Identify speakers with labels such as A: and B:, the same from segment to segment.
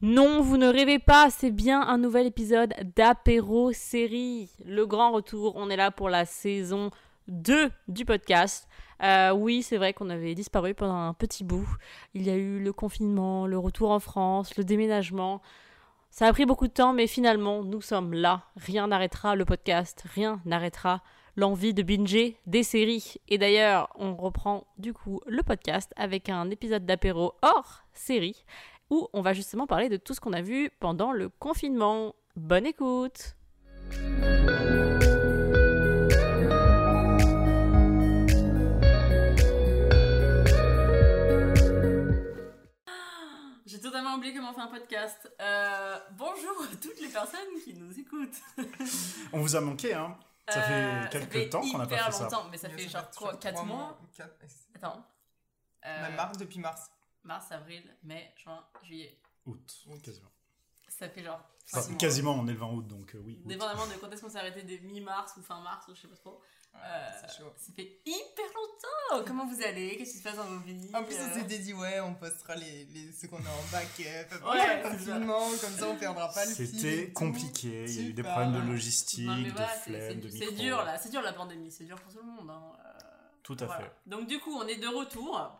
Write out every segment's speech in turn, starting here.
A: Non, vous ne rêvez pas, c'est bien un nouvel épisode d'Apéro Série. Le grand retour, on est là pour la saison 2 du podcast. Euh, oui, c'est vrai qu'on avait disparu pendant un petit bout. Il y a eu le confinement, le retour en France, le déménagement. Ça a pris beaucoup de temps, mais finalement, nous sommes là. Rien n'arrêtera le podcast, rien n'arrêtera l'envie de binger des séries. Et d'ailleurs, on reprend du coup le podcast avec un épisode d'apéro hors série où on va justement parler de tout ce qu'on a vu pendant le confinement. Bonne écoute J'ai totalement oublié comment faire un podcast. Euh, bonjour à toutes les personnes qui nous écoutent.
B: On vous a manqué, hein Ça fait
A: Euh,
B: quelques
A: fait
B: temps qu'on n'a pas fait
A: longtemps,
B: ça.
A: mais ça fait
C: Ouais,
A: genre
C: fait trois
A: 4 mois
C: quatre-
A: Attends. Euh,
C: Même mars, depuis mars.
A: Mars, avril, mai, juin, juillet.
B: Août, quasiment.
A: Ça fait genre.
B: Enfin,
A: six mois.
B: quasiment, on est le 20 août, donc euh, oui. août.
A: Dépendamment de quand est-ce qu'on s'est arrêté, des mi-mars ou fin mars, ou je sais pas trop.
C: Ouais,
A: Euh,
C: c'est chaud.
A: Ça fait hyper longtemps Comment vous allez? Qu'est-ce qui se passe dans vos vies?
C: En plus, on
A: Euh,
C: s'était dit, ouais, on postera les, les, ceux qu'on a en bac euh,
A: Ouais,
C: confinement, comme ça on perdra pas le
B: C'était compliqué, il y a eu des problèmes de logistique,
A: non, mais
B: de
A: voilà, c'est-
B: flemme,
A: c'est
B: de
A: dur là, c'est dur la pandémie, c'est dur pour tout le monde. hein. Euh,
B: Tout à
A: voilà.
B: fait.
A: Donc du coup, on est de retour.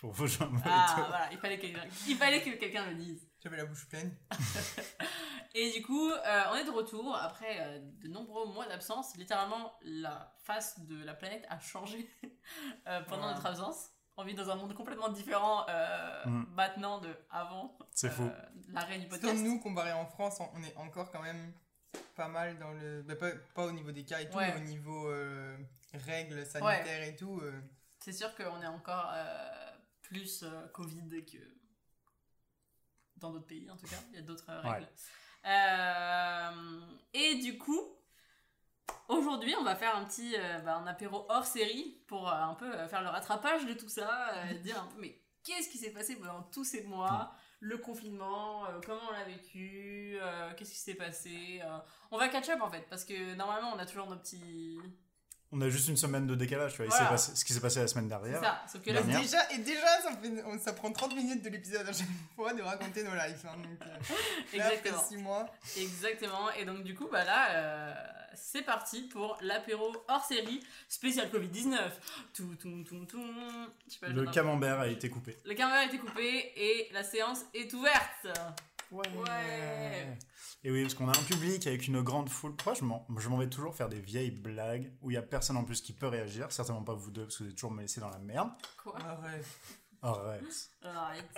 B: Pour vos jambes et
A: Ah voilà, il fallait, que il fallait que quelqu'un le dise.
C: J'avais la bouche pleine.
A: Et du coup, euh, on est de retour après euh, de nombreux mois d'absence. Littéralement, la face de la planète a changé euh, pendant
C: Ouais.
A: notre absence. On vit dans un monde complètement différent euh,
B: Mm.
A: maintenant de avant
B: C'est
A: euh,
B: fou.
A: l'arrêt du podcast.
C: que nous, comparé en France, on- est encore quand même pas mal dans le. bah, pas, pas au niveau des cas et tout,
A: Ouais.
C: mais au niveau euh, règles sanitaires et tout. euh,
A: C'est sûr qu'on est encore euh, plus euh, Covid que dans d'autres pays, en tout cas. Il y a d'autres euh, règles. Euh, et du coup, aujourd'hui, on va faire un petit bah, un apéro hors série pour un peu faire le rattrapage de tout ça, dire un peu, mais qu'est-ce qui s'est passé pendant tous ces mois? Le confinement, euh, comment on l'a vécu, euh, qu'est-ce qui s'est passé. euh. On va catch up en fait, parce que normalement on a toujours nos petits.
B: On a juste une semaine de décalage, tu vois. il
A: Voilà.
B: s'est passé- ce qui s'est passé la semaine dernière.
A: ça, sauf que là,
B: Dernière.
C: Déjà, et déjà, ça, fait- on- ça prend 30 minutes de l'épisode à chaque fois de raconter nos lives. hein, donc, euh, là, après
A: Exactement.
C: 6 mois.
A: Exactement. Et donc, du coup, bah là, euh, c'est parti pour l'apéro hors série spécial Covid-19. Tout, tout, tout, tout. Pas,
B: Le camembert a été coupé.
A: le caméra a été coupé et la séance est ouverte.
B: Ouais.
A: Ouais.
B: Et oui, parce qu'on a un public avec une grande foule. Pourquoi je m'en, je m'en vais toujours faire des vieilles blagues où il y a personne en plus qui peut réagir Certainement pas vous deux, parce que vous êtes toujours me laissé dans la merde.
A: Quoi?
C: Arrête.
B: Arrête.
A: Arrête.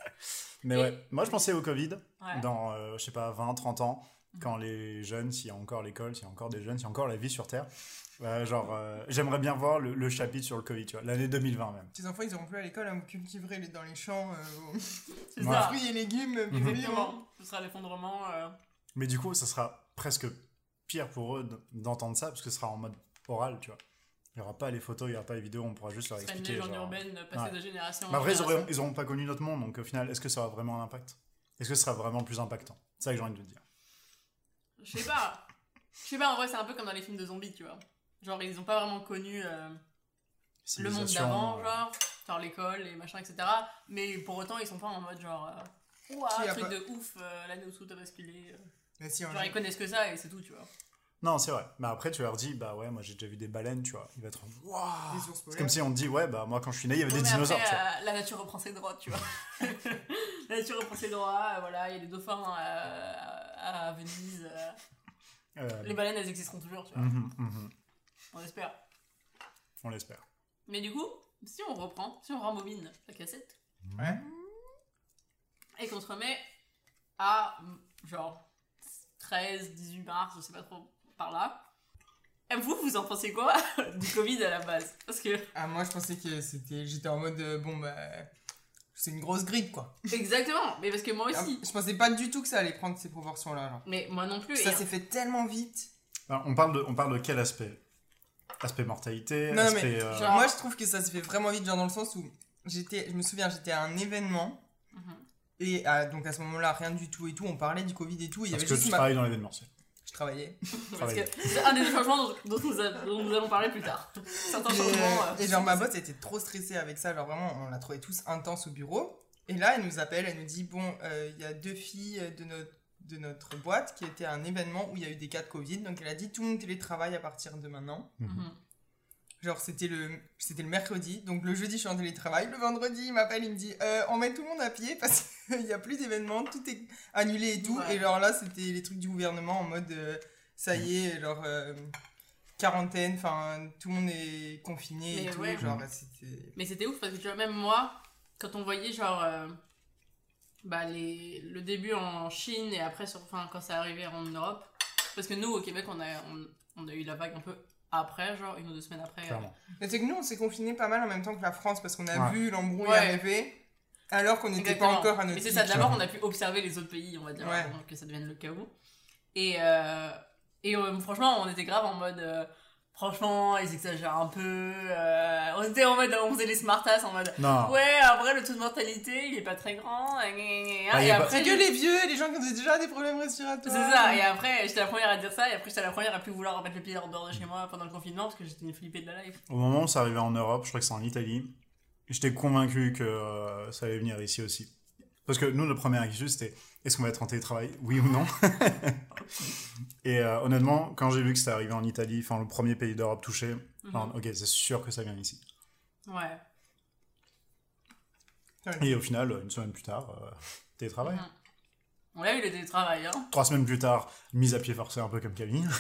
B: Mais
A: Et-
B: ouais, moi je pensais au Covid
A: Ouais.
B: dans, euh, je sais pas, 20, 30 ans, quand les jeunes, s'il y a encore l'école, s'il y a encore des jeunes, s'il y a encore la vie sur Terre. Ouais, genre, euh, j'aimerais bien voir le, le chapitre sur le Covid, tu vois, l'année 2020 même.
C: Tes enfants, ils auront plus à l'école à vous cultiver les- dans les champs euh,
B: Ouais.
C: fruits et légumes.
B: Mhm.
C: vivants.
A: Ce sera l'effondrement. euh,
B: Mais du coup, ça sera presque pire pour eux d'entendre ça, parce que ce sera en mode oral, tu vois. Il n'y aura pas les photos, il n'y aura pas les vidéos, on pourra juste leur
A: Ce sera une
B: expliquer.
A: légende urbaine passée
B: Ouais.
A: de génération en génération.
B: ils auront pas connu notre monde, donc au final, est-ce que ça aura vraiment un impact? Est-ce que ce sera vraiment plus impactant? C'est ça que j'ai envie de te dire.
A: Je sais pas. Je sais pas, en vrai, c'est un peu comme dans les films de zombies, tu vois. Genre, ils ont pas vraiment connu euh, le monde d'avant,
B: euh,
A: genre, genre l'école et machin, etc. Mais pour autant, ils sont pas en mode genre, euh,
C: a
A: truc
C: pas-
A: de ouf, euh, l'année où tout a basculé.
C: Mais si, un
A: Genre, ils connaissent que ça et c'est tout, tu vois.
B: Non, c'est vrai. Mais après, tu leur dis, bah ouais, moi j'ai déjà vu des baleines, tu vois. Il va être en waouh C'est comme si on te dit, ouais, bah moi quand je suis né, il y avait
A: Ouais,
B: des dinosaures,
A: après,
B: tu vois.
A: euh, la nature reprend ses droits, tu vois. la nature reprend ses droits, euh, voilà, il y a des dauphins euh, à, Venise. euh.
B: Euh,
A: Les baleines, elles existeront toujours, tu vois.
B: mhm, mhm.
A: On espère.
B: On l'espère.
A: Mais du coup, si on reprend, si on rembobine la cassette,
C: Ouais.
A: Et qu'on se remet à mm, genre 13, 18 mars, je sais pas trop par là. Et vous, vous en pensez quoi du Covid à la base? Parce que
C: Ah, moi, je pensais que c'était. J'étais en mode, euh, bon, bah. C'est une grosse grippe, quoi.
A: exactement, mais parce que moi
C: Ah,
A: aussi.
C: Je pensais pas du tout que ça allait prendre ces proportions-là. genre.
A: Mais moi non plus.
C: Ça s'est fait tellement vite.
B: Alors, on, parle de, on parle de quel aspect? Aspect mortalité
C: Non, non,
B: aspect,
C: mais
B: euh,
A: genre-
C: moi, je trouve que ça s'est fait vraiment vite, genre dans le sens où j'étais. Je me souviens, j'étais à un événement.
A: Mhm.
C: Et euh, donc à ce moment-là, rien du tout et tout. On parlait du Covid et tout. et Il y
B: Parce
C: avait
B: que
C: juste
B: tu
C: ma-
B: travailles dans l'événementiel.
C: Je travaillais.
A: Parce que c'est un des changements dont, dont nous, a- dont nous allons parler plus tard. Certains
C: Et,
A: changements. euh,
C: et genre ma boss était trop stressée avec ça, genre vraiment on l'a trouvé tous intense au bureau. Et là, elle nous appelle, elle nous dit Bon, euh, il y a deux filles de notre, de notre boîte qui étaient à un événement où il y a eu des cas de Covid. Donc elle a dit Tout le monde télétravaille à partir de maintenant.
A: Mhm.
C: Genre, c'était le, c'était le mercredi. Donc le jeudi, je suis en télétravail. Le vendredi, il m'appelle, il me dit Euh, On met tout le monde à pied parce qu'il n'y a plus d'événements, tout est annulé et tout.
A: Ouais.
C: Et genre là, c'était les trucs du gouvernement en mode euh, Ça y est, genre. euh, quarantaine, enfin tout le monde est confiné et tout,
A: ouais.
C: genre c'était
A: Mais c'était ouf parce que tu vois, même moi, quand on voyait genre euh, bah, les, le début en Chine et après, sur, quand ça arrivait en Europe, parce que nous au Québec, on a, on, on a eu la vague un peu après, genre une ou deux semaines après.
B: Clairement.
C: Mais c'est que nous, on s'est confinés pas mal en même temps que la France parce qu'on a
B: Ouais.
C: vu l'embrouille
A: Ouais.
C: arriver alors qu'on n'était pas encore à notre
A: Mais c'est ça, d'abord on a pu observer les autres pays, on va dire,
C: Ouais.
A: avant que ça devienne le chaos. Et, euh, et euh, franchement, on était grave en mode. Franchement, ils exagèrent un peu. euh, on était en mode. On faisait les smartasses en mode.
B: Non.
A: Ouais, après le taux de mortalité, il est pas très grand.
B: Ah, il
A: et
B: pas-
A: après,
C: C'est que les vieux, les gens qui ont déjà des problèmes respiratoires.
A: C'est ça, et après, j'étais la première à dire ça, et après, j'étais la première à plus vouloir remettre le pied en dehors de chez moi pendant le confinement parce que j'étais une flippée de la life.
B: Au moment où ça arrivait en Europe, je crois que c'est en Italie, j'étais convaincu que euh, ça allait venir ici aussi. Parce que nous, notre première inquiétude, c'était est-ce qu'on va être en télétravail, oui ou non? Et euh, honnêtement, quand j'ai vu que c'était arrivé en Italie, enfin le premier pays d'Europe touché,
A: Mhm.
B: ok, c'est sûr que ça vient ici.
A: Ouais.
B: Et au final, une semaine plus tard, euh, télétravail.
A: Mhm. On a eu le télétravail, hein.
B: Trois semaines plus tard, mise à pied forcé un peu comme Camille.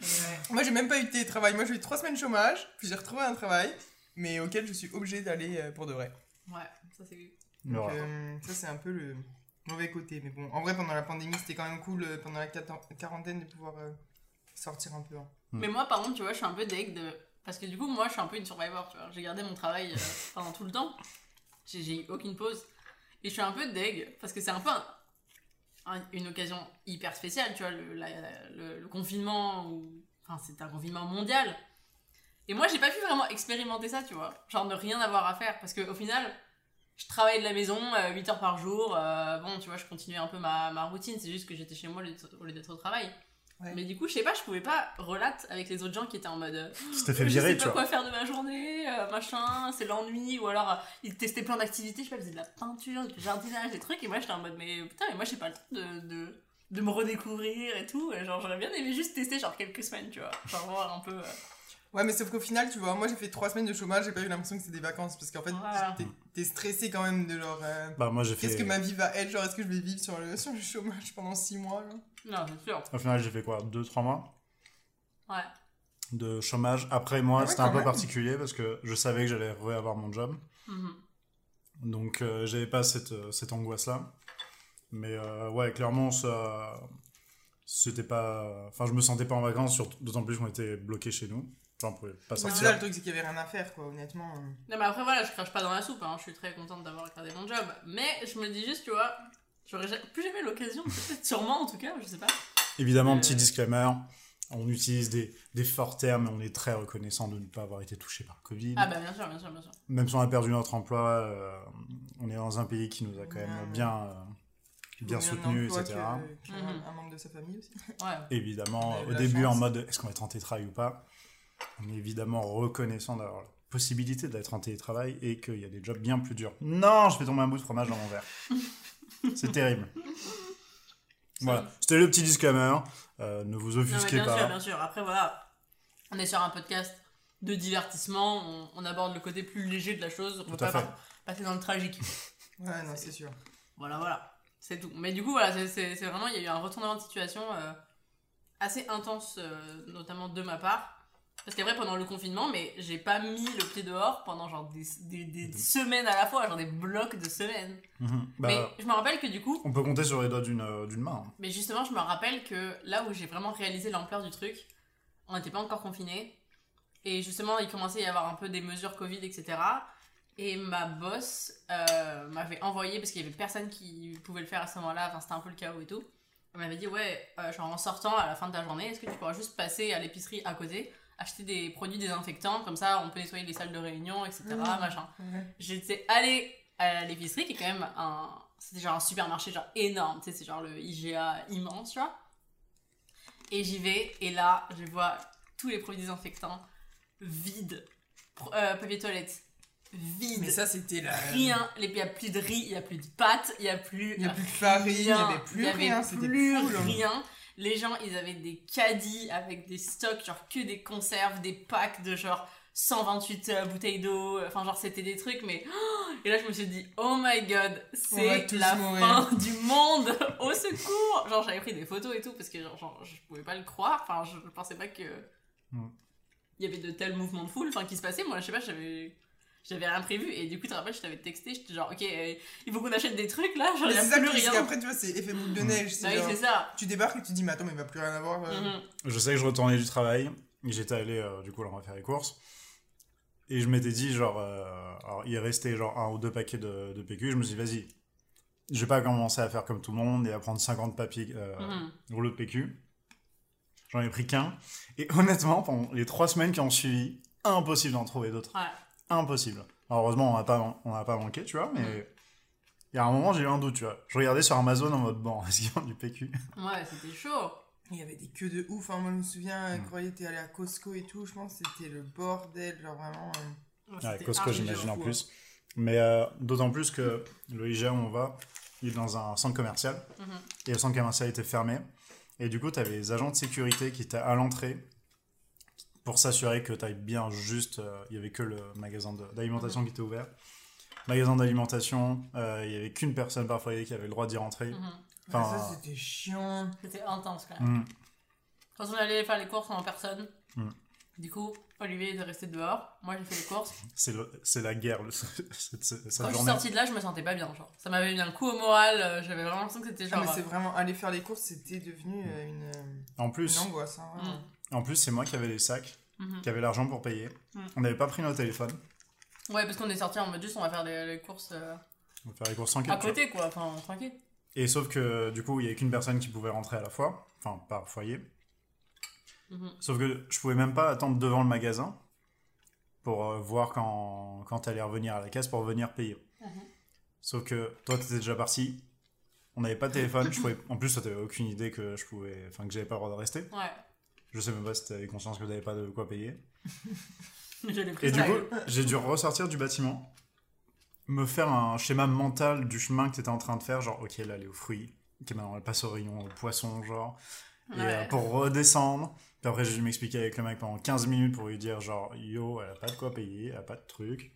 A: Ouais.
C: Moi, j'ai même pas eu de télétravail. Moi, j'ai eu trois semaines de chômage, puis j'ai retrouvé un travail, mais auquel je suis obligée d'aller euh, pour de vrai.
A: Ouais, ça c'est.
C: Donc,
B: voilà.
C: euh, ça, c'est un peu le mauvais côté. Mais bon, en vrai, pendant la pandémie, c'était quand même cool, euh, pendant la quarantaine, de pouvoir euh, sortir un peu. hein.
A: Mais moi, par contre, tu vois, je suis un peu deg de. Parce que du coup, moi, je suis un peu une survivor, tu vois. J'ai gardé mon travail euh, pendant tout le temps. J'ai eu aucune pause. Et je suis un peu deg parce que c'est un peu un- un- une occasion hyper spéciale, tu vois, le, la- le- le confinement. Où... Enfin, c'était un confinement mondial. Et moi, j'ai pas pu vraiment expérimenter ça, tu vois. Genre, ne rien avoir à faire. Parce qu'au final, je travaillais de la maison 8 heures par jour. euh, bon, tu vois, je continuais un peu ma, ma routine. C'est juste que j'étais chez moi au lieu d'être- au travail.
C: Ouais.
A: Mais du coup, je sais pas, je pouvais pas relate avec les autres gens qui étaient en mode. euh,
B: C'était fait
A: je
B: virer,
A: sais
B: tu
A: pas quoi faire de ma journée, euh, machin, c'est l'ennui, ou alors euh, ils testaient plein d'activités, je sais pas, ils faisaient de la peinture, du jardinage, des trucs, et moi j'étais en mode, mais putain, mais moi j'ai pas le temps de, de, de me redécouvrir et tout, genre j'aurais bien aimé juste tester genre quelques semaines, tu vois, genre voir un peu. euh,
C: Ouais, mais sauf qu'au final, tu vois, moi, j'ai fait trois semaines de chômage, j'ai pas eu l'impression que c'était des vacances, parce qu'en fait,
A: Voilà.
C: t'es- stressé quand même de genre. euh,
B: Bah, moi, j'ai fait.
C: Qu'est-ce que ma vie va être Genre, est-ce que je vais vivre sur le, sur le chômage pendant six mois là
A: Non, c'est sûr.
B: Au final, j'ai fait quoi 2-3 mois?
A: Ouais.
B: de chômage. Après, moi,
C: Ah ouais,
B: c'était un peu
C: même.
B: particulier parce que je savais que j'allais re-avoir mon job.
A: Mhm.
B: Donc, euh, j'avais pas cette, euh, cette angoisse-là. Mais euh, ouais, clairement, ça. C'était pas. Enfin, je me sentais pas en vacances, surtout- d'autant plus qu'on était bloqués chez nous. Genre, on pouvait pas sortir.
C: ça le truc, c'est qu'il y avait rien à faire, quoi, honnêtement. euh.
A: Non, mais après, voilà, je crache pas dans la soupe, hein, je suis très contente d'avoir gardé mon job, mais je me dis juste, tu vois, j'aurais ja- plus jamais l'occasion, peut-être sûrement en tout cas, je sais pas.
B: Évidemment,
A: Euh.
B: petit disclaimer. On utilise des, des forts termes, mais on est très reconnaissant de ne pas avoir été touché par le Covid.
A: Ah bah bien sûr, bien sûr, bien sûr.
B: Même si on a perdu notre emploi, euh, on est dans un pays qui nous a quand même bien, euh, bien
C: emploi
B: etc.
C: que-
A: Mhm.
C: un membre de sa famille aussi.
A: Ouais.
B: Évidemment, au début, en mode est-ce qu'on va être en télétravail ou pas? On est évidemment reconnaissant d'avoir la possibilité d'être en télétravail et qu'il y a des jobs bien plus durs. Non, je fais tomber un bout de fromage dans mon verre. C'est terrible. Voilà, c'était le petit disclaimer. Euh, ne vous
A: Non, mais
B: offusquez
A: bien sûr,
B: pas.
A: bien sûr. Après, voilà, on est sur un podcast de divertissement, on, on aborde le côté plus léger de la chose, on
B: à
A: pas
B: fait.
A: passer dans le tragique.
C: Ouais, non, c'est sûr.
A: Voilà, voilà, c'est tout. Mais du coup, voilà, c'est vraiment, il y a eu un retournement de situation euh, assez intense, euh, notamment de ma part. Parce qu'après, pendant le confinement, mais j'ai pas mis le pied dehors pendant genre des, des, des semaines à la fois, genre des blocs de semaines.
B: Mhm. Bah,
A: Mais je me rappelle que du coup,
B: On peut compter sur les doigts d'une euh, main.
A: Mais justement, je me rappelle que là où j'ai vraiment réalisé l'ampleur du truc, on n'était pas encore confinés. Et justement, il commençait à y avoir un peu des mesures Covid, etc. Et ma boss euh, m'avait envoyé, parce qu'il y avait personne qui pouvait le faire à ce moment-là, enfin c'était un peu le chaos et tout. Elle m'avait dit, ouais, euh, genre en sortant à la fin de ta journée, est-ce que tu pourras juste passer à l'épicerie à côté, acheter des produits désinfectants, comme ça on peut nettoyer les salles de réunion, etc.
C: Mmh.
A: Machin.
C: Ouais.
A: J'étais allée à l'épicerie, qui est quand même un. C'était genre un supermarché, genre énorme, tu sais, c'est genre le IGA immense, tu vois. Et j'y vais, et là, je vois tous les produits désinfectants vides. Euh, papier toilette, vide.
C: Mais ça, c'était la.
A: Rien. Il n'y a plus de riz, il n'y a plus de pâtes, il n'y a plus.
C: Il n'y a plus de farine, il n'y avait plus
A: Il y avait
C: rien. C'était
A: plus rien. Les gens, ils avaient des caddies avec des stocks, genre que des conserves, des packs de genre 128 euh, bouteilles d'eau. Enfin, genre, c'était des trucs, mais. Et là, je me suis dit, oh my god, c'est la
C: mourir.
A: fin du monde Au secours Genre, j'avais pris des photos et tout parce que genre, genre, je pouvais pas le croire. Enfin, je ne pensais pas que.
B: Mm.
A: Il y avait de tels mouvements de foule enfin, qui se passaient. Moi, je sais pas, j'avais. J'avais rien prévu et du coup, tu te rappelles, je t'avais texté, j'étais genre, ok, euh, il faut qu'on achète des trucs là, genre, il a
C: c'est ça
A: plus rien.
C: qu'après, tu vois, c'est effet boule de neige.
A: Bah
C: c'est
A: oui,
C: genre-
A: c'est ça.
C: Tu débarques et tu te dis, mais attends, mais il va plus rien avoir. euh.
A: Mhm.
B: Je sais que je retournais du travail, j'étais allé, euh, du coup, là, on va faire les courses. Et je m'étais dit, genre, euh, alors, il restait genre un ou deux paquets de, de PQ. Je me suis dit, vas-y, je vais pas commencer à faire comme tout le monde et à prendre 50 papiers, euh,
A: Mhm.
B: rouleaux de PQ. J'en ai pris qu'un. Et honnêtement, pendant les trois semaines qui ont suivi, impossible d'en trouver d'autres.
A: Ouais.
B: Impossible. Alors, heureusement, on n'a pas, on n'a pas manqué, tu vois, mais il y a un moment, j'ai eu un doute, tu vois. Je regardais sur Amazon en mode, bon, est-ce qu'ils ont du PQ
A: Ouais, c'était chaud.
C: Il y avait des queues de ouf. hein. Moi, je me souviens,
B: Mm.
C: quand t'es allé à Costco et tout, je pense que c'était le bordel. Genre vraiment. euh,
B: Ouais, Costco, j'imagine en
A: fou,
B: plus. Mais euh, d'autant plus que le IGA où on va, il est dans un centre commercial.
A: hein. Mhm.
B: Et le centre commercial était fermé. Et du coup, tu avais les agents de sécurité qui étaient à l'entrée pour s'assurer que tu ailles bien juste. euh, Il y avait que le magasin d'alimentation qui était ouvert. Magasin d'alimentation, euh, il y avait qu'une personne par foyer qui avait le droit d'y rentrer.
A: Mhm.
B: Enfin,
C: ça, c'était chiant.
A: C'était intense quand même.
B: mm,
A: Quand on allait faire les courses en personne,
B: Mm.
A: du coup, Olivier est resté dehors. Moi, j'ai fait les courses.
B: c'est la guerre, le- cette, cette
A: Quand je suis sortie de là, je me sentais pas bien. Genre. Ça m'avait mis un coup au moral. euh, J'avais vraiment l'impression que c'était
C: Ah,
A: genre.
C: mais c'est vraiment. Aller faire les courses, c'était devenu euh, une, angoisse. hein.
B: En plus c'est moi qui avais les sacs,
A: Mhm.
B: qui avait l'argent pour payer. On n'avait pas pris nos téléphones.
A: Ouais, parce qu'on est sorti en mode juste, on va faire les, les courses euh,
B: On va faire les courses sans
A: à côté, quoi. Enfin, tranquille.
B: Et sauf que du coup, il y avait qu'une personne qui pouvait rentrer à la fois, enfin par foyer.
A: Mhm.
B: Sauf que je pouvais même pas attendre devant le magasin pour euh, voir quand, quand t'allais revenir à la caisse pour venir payer.
A: Mhm.
B: Sauf que toi, t'étais déjà parti. On n'avait pas de téléphone. je pouvais... En plus, toi, t'avais aucune idée que je pouvais, enfin que j'avais pas le droit de rester.
A: Ouais.
B: Je sais même pas si t'avais conscience que t'avais pas de quoi payer. Et du coup, j'ai dû ressortir du bâtiment, me faire un schéma mental du chemin que t'étais en train de faire, genre ok là elle est aux fruits, ok maintenant elle passe au rayon aux poissons, genre, et euh, pour redescendre. Puis après j'ai dû m'expliquer avec le mec pendant 15 minutes pour lui dire genre yo elle a pas de quoi payer, elle a pas de truc.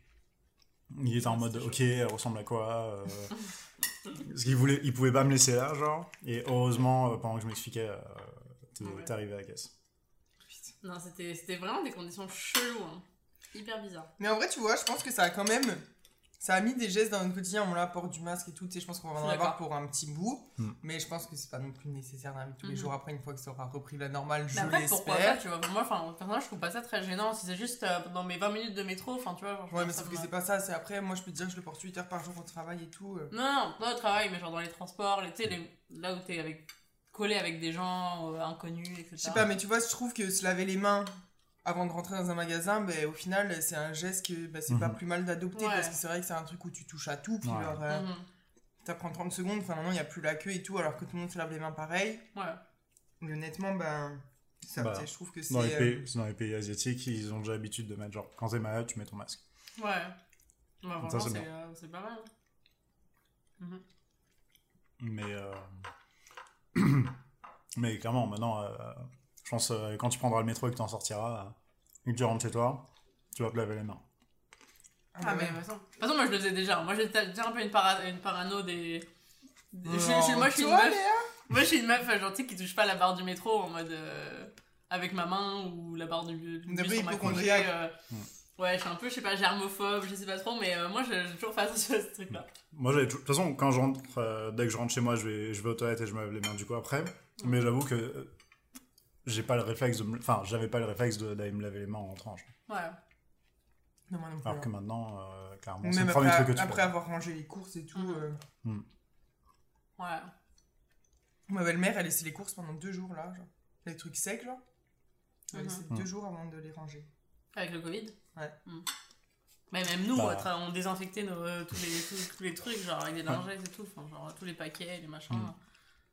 B: Il était en mode ok elle ressemble à quoi euh, Parce qu'il voulait, il pouvait pas me laisser là genre. Et heureusement euh, pendant que je m'expliquais, euh, t'es
A: Ouais.
B: t'es arrivé à la caisse.
A: Non, c'était c'était vraiment des conditions cheloues. hein. Hyper bizarre.
C: Mais en vrai, tu vois, je pense que ça a quand même. Ça a mis des gestes dans notre quotidien. On là, porte du masque et tout. Tu sais, je pense qu'on va en avoir pour un petit bout.
B: Mm.
C: Mais je pense que c'est pas non plus nécessaire de tous les
A: Mhm.
C: jours. Après, une fois que ça aura repris la normale, je
A: pourquoi pas,
C: l'espère.
A: tu vois. Moi, enfin, personnellement, je trouve pas ça très gênant. Si c'est juste euh, dans mes 20 minutes de métro, enfin, tu vois. Genre,
C: Ouais, mais sauf que c'est pas ça. C'est après, moi, je peux te dire que je le porte 8 heures par jour au travail et tout. euh.
A: Non, non, pas au travail, mais genre dans les transports, les, les- là où t'es avec, collé avec des gens euh, inconnus, etc.
C: Je sais pas, mais tu vois, je trouve que se laver les mains avant de rentrer dans un magasin, ben, au final, c'est un geste que ben, c'est pas
B: Mhm.
C: plus mal d'adopter
A: Ouais.
C: parce que c'est vrai que c'est un truc où tu touches à tout. Puis
B: Ouais.
C: genre, euh, ça prend 30 secondes. Enfin, maintenant, il n'y a plus la queue et tout, alors que tout le monde se lave les mains pareil.
A: Ouais.
C: Mais honnêtement, ben. Ça,
B: Bah,
C: je trouve que c'est.
B: Dans les,
C: euh,
B: pays, dans les pays asiatiques, ils ont déjà l'habitude de mettre genre quand t'es malade, tu mets ton masque.
A: Ouais. Bah,
B: c'est
A: euh, pas mal. Mhm.
B: Mais, euh, mais clairement, maintenant, euh, je pense euh, quand tu prendras le métro et que tu en sortiras, euh, et que tu rentres chez toi, tu vas te laver les mains.
C: Ah,
A: Ah,
C: bah
A: mais
C: ouais.
A: de toute façon, de toute façon, moi je le faisais déjà. Moi j'étais déjà un peu une, para- une parano des. des- je-
C: Non,
A: je- moi je suis une meuf. Moi je suis une meuf, genre, tu sais, qui touche pas la barre du métro en mode. euh, avec ma main ou la barre du, du
C: Un
A: bus
C: peu hypochondriaque.
A: Ouais, je suis un peu, je sais pas, germophobe, je sais pas trop, mais euh, moi j'ai toujours fait attention à ce truc-là.
B: Moi, j'avais toujours- de toute façon, quand je rentre, euh, dès que je rentre chez moi, je vais, je vais aux toilettes et je me lave les mains du coup après. Mais j'avoue que euh, j'ai pas le réflexe de me... Enfin, j'avais pas le réflexe de- d'aller me laver les mains en rentrant. je.
A: Ouais.
C: Non, moi non plus.
B: Alors
C: hein.
B: que maintenant, euh, clairement, c'est
C: Même
B: le premier
C: après,
B: truc que tu
C: après
B: fais.
C: avoir rangé les courses et tout.
A: Mhm.
C: euh,
A: Ouais.
C: Ma belle-mère, elle laissait les courses pendant deux jours là. Genre. Les trucs secs, genre. Elle
A: Mhm.
C: laissait deux jours avant de les ranger.
A: Avec le Covid?
C: Ouais.
A: Mm. Mais même nous,
B: Bah.
A: on désinfectait nos, euh, tous, les, tous, tous les trucs, genre avec des lingettes et tout, enfin, genre tous les paquets, les machins.
B: Mm.
A: Genre,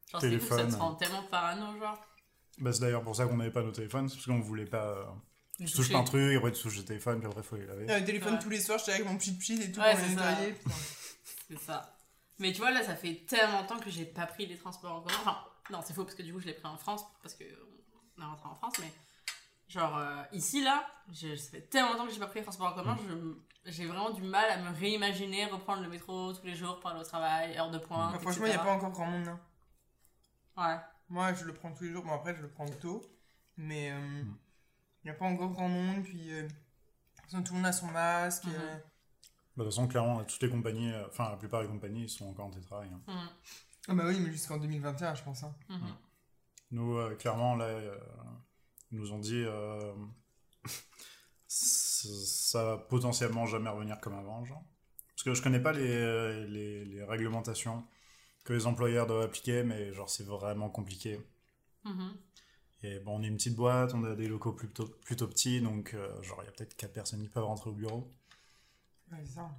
A: c'est ça
B: Téléphone.
A: te rend tellement parano, genre.
B: Bah, c'est d'ailleurs pour ça qu'on n'avait pas nos téléphones, c'est parce qu'on voulait pas. euh, Tu touches
A: toucher.
B: de trucs, après tu touches le téléphone, puis après faut les laver.
C: Le téléphone
A: Ouais.
C: tous les soirs, j'étais avec mon pchit pchit et tout
A: Ouais,
C: pour le
A: c'est ça.
C: nettoyer.
A: C'est ça. Mais tu vois, là, ça fait tellement longtemps que j'ai pas pris les transports en commun. Enfin, non, c'est faux parce que du coup, je l'ai pris en France parce que on est rentré en France, mais genre euh, ici, là, je, ça fait tellement longtemps que j'ai pas pris les transports en commun, je- j'ai vraiment du mal à me réimaginer reprendre le métro tous les jours pour aller au travail, heure de pointe.
C: Bah, franchement, il n'y a pas encore grand monde. hein.
A: Ouais.
C: Moi, je le prends tous les jours. Bon, après, je le prends tôt. Mais il
B: Mm.
C: n'y a pas encore grand monde. Puis, euh, de toute façon, tout le monde a son masque.
A: Mhm.
C: euh.
B: Bah, de toute façon, clairement, toutes les compagnies, euh, enfin la plupart des compagnies, ils sont encore en télétravail. hein.
C: Ah bah oui, mais jusqu'en 2021, je pense. hein.
A: Mhm.
B: Nous, euh, clairement, là, euh, ils nous ont dit euh, ça va potentiellement jamais revenir comme avant, genre. Parce que je connais pas les, les, les réglementations que les employeurs doivent appliquer, mais genre c'est vraiment compliqué.
A: Mhm.
B: Et bon, on est une petite boîte, on a des locaux plutôt, plutôt petits, donc euh, genre il y a peut-être 4 personnes qui peuvent rentrer au bureau.
C: Ouais, c'est ça.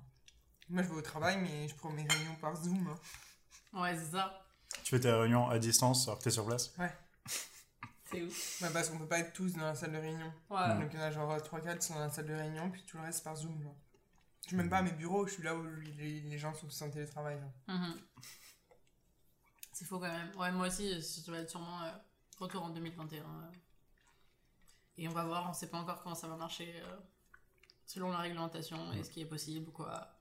C: Moi, je vais au travail, mais je prends mes réunions par Zoom. hein.
A: Ouais, c'est ça.
B: Tu fais tes réunions à distance alors que t'es sur place?
A: C'est ouf.
C: Ouais, parce qu'on peut pas être tous dans la salle de réunion.
A: Ouais.
C: Donc, il y en a genre 3-4 qui sont dans la salle de réunion, puis tout le reste par Zoom. Genre. Je suis même pas à mes bureaux, je suis là où les, les gens sont tous en télétravail. genre.
A: Mhm. C'est faux quand même. Ouais, moi aussi, ça va être sûrement euh, retour en 2021. euh. Et on va voir, on sait pas encore comment ça va marcher euh, selon la réglementation et ce qui est possible ou quoi.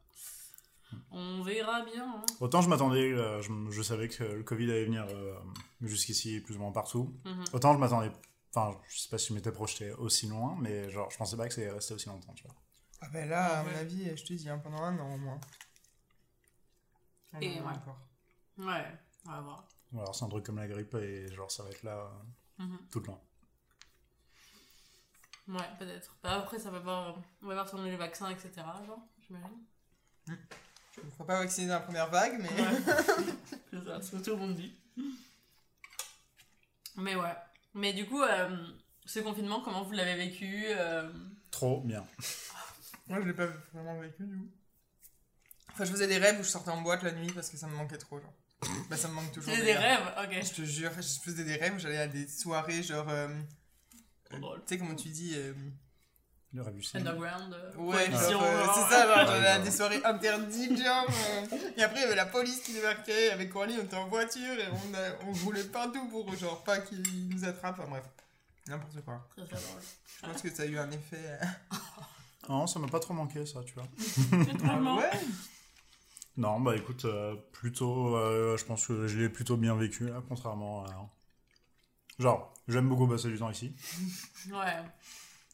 A: On verra bien. hein.
B: Autant je m'attendais, euh, je, je savais que le Covid allait venir euh, jusqu'ici plus ou moins partout.
A: Mhm.
B: Autant je m'attendais, enfin je sais pas si je m'étais projeté aussi loin, mais genre je pensais pas que ça allait rester aussi longtemps, tu vois.
C: Ah ben là, à
A: Ouais.
C: mon avis, je te dis, hein, pendant un an au moins.
A: Et ouais.
C: encore.
A: Ouais, on va voir.
B: Ou alors c'est un truc comme la grippe et genre ça va être là euh,
A: Mhm.
B: tout le temps.
A: Ouais, peut-être. Bah, après, ça va voir, on va voir si on a les vaccins, etc. Genre, j'imagine.
C: Je ne ferai pas vacciner dans la première vague, mais.
A: c'est ça, c'est ce que tout le monde dit. Mais ouais. Mais du coup, euh, ce confinement, comment vous l'avez vécu euh,
B: Trop bien.
C: Moi, je l'ai pas vraiment vécu, du coup. Enfin, je faisais des rêves où je sortais en boîte la nuit parce que ça me manquait trop, genre. Bah, ça me manque toujours.
A: C'était des rêves Ok.
C: Je te jure, je faisais des rêves où j'allais à des soirées, genre. euh, tu sais, comment tu dis. Euh,
B: Le.
A: Underground. euh,
C: Ouais,
A: prohibition,
C: genre, euh,
A: genre.
C: c'est ça, genre,
B: Ouais,
C: des soirées interdites, genre. euh, et après, il y avait la police qui débarquait, avec Coralie, on était en voiture et on, a- on roulait partout pour, genre, pas qu'ils nous attrapent, enfin bref. N'importe quoi.
A: Très très drôle.
C: Je pense que ça a eu un effet. euh,
B: Non, ça m'a pas trop manqué ça, tu vois.
A: Étrangement.
C: ouais?
B: Non, bah écoute, euh, plutôt, euh, je pense que je l'ai plutôt bien vécu là, contrairement à. Genre, j'aime beaucoup passer du temps ici.
A: Ouais.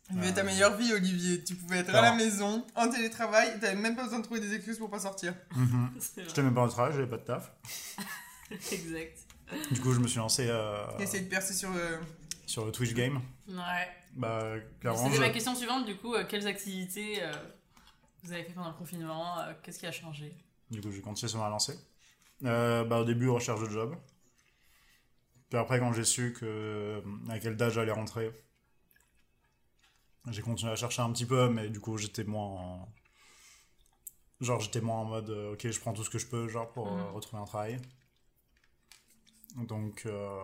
C: Tu vivais ta
B: Euh,
C: meilleure vie, Olivier. Tu pouvais être à la maison, en télétravail, t'avais même pas besoin de trouver des excuses pour pas sortir.
B: Mhm. J'étais même pas au travail, j'avais pas de taf.
A: Exact.
B: Du coup, je me suis lancé euh,
C: Essayer de percer sur le.
B: sur le Twitch game.
A: Ouais.
B: Bah, clairement,
A: C'était
B: je-
A: ma question suivante, du coup, euh, quelles activités euh, vous avez fait pendant le confinement euh, Qu'est-ce qui a changé?
B: Du coup, j'ai continué sur ma lancée. Euh, bah, au début, recherche de job. Puis après, quand j'ai su que, euh, à quelle date j'allais rentrer, j'ai continué à chercher un petit peu, mais du coup, j'étais moins en... Genre, j'étais moins en mode, euh, ok, je prends tout ce que je peux, genre, pour euh,
A: Mhm.
B: retrouver un travail. Donc, euh,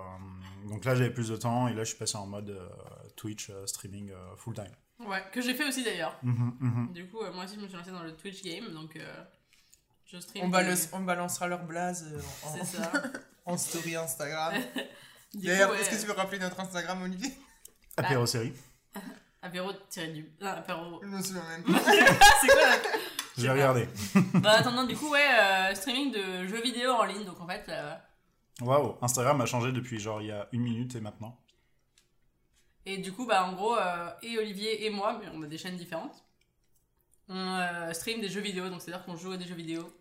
B: donc là, j'avais plus de temps, et là, je suis passé en mode euh, Twitch euh, streaming euh, full time.
A: Ouais, que j'ai fait aussi d'ailleurs.
B: Mhm, mhm.
A: Du coup, euh, moi aussi, je me suis lancée dans le Twitch game, donc euh, je stream.
C: On, balance- on balancera leur blaze euh, en,
A: C'est ça.
C: en story Instagram. D'ailleurs,
A: ouais,
C: est-ce que tu veux rappeler notre Instagram, Olivier?
B: Apéro série.
A: Apéro tiré du. Ah, apéro.
C: Je me souviens même.
A: c'est quoi la...
B: J'ai regardé.
A: Bah, attendant, du coup, ouais, euh, streaming de jeux vidéo en ligne, donc en fait. euh,
B: Waouh, Instagram a changé depuis genre il y a une minute et maintenant.
A: Et du coup, bah, en gros, euh, et Olivier et moi, mais on a des chaînes différentes, on euh, stream des jeux vidéo, donc c'est-à-dire qu'on joue à des jeux vidéo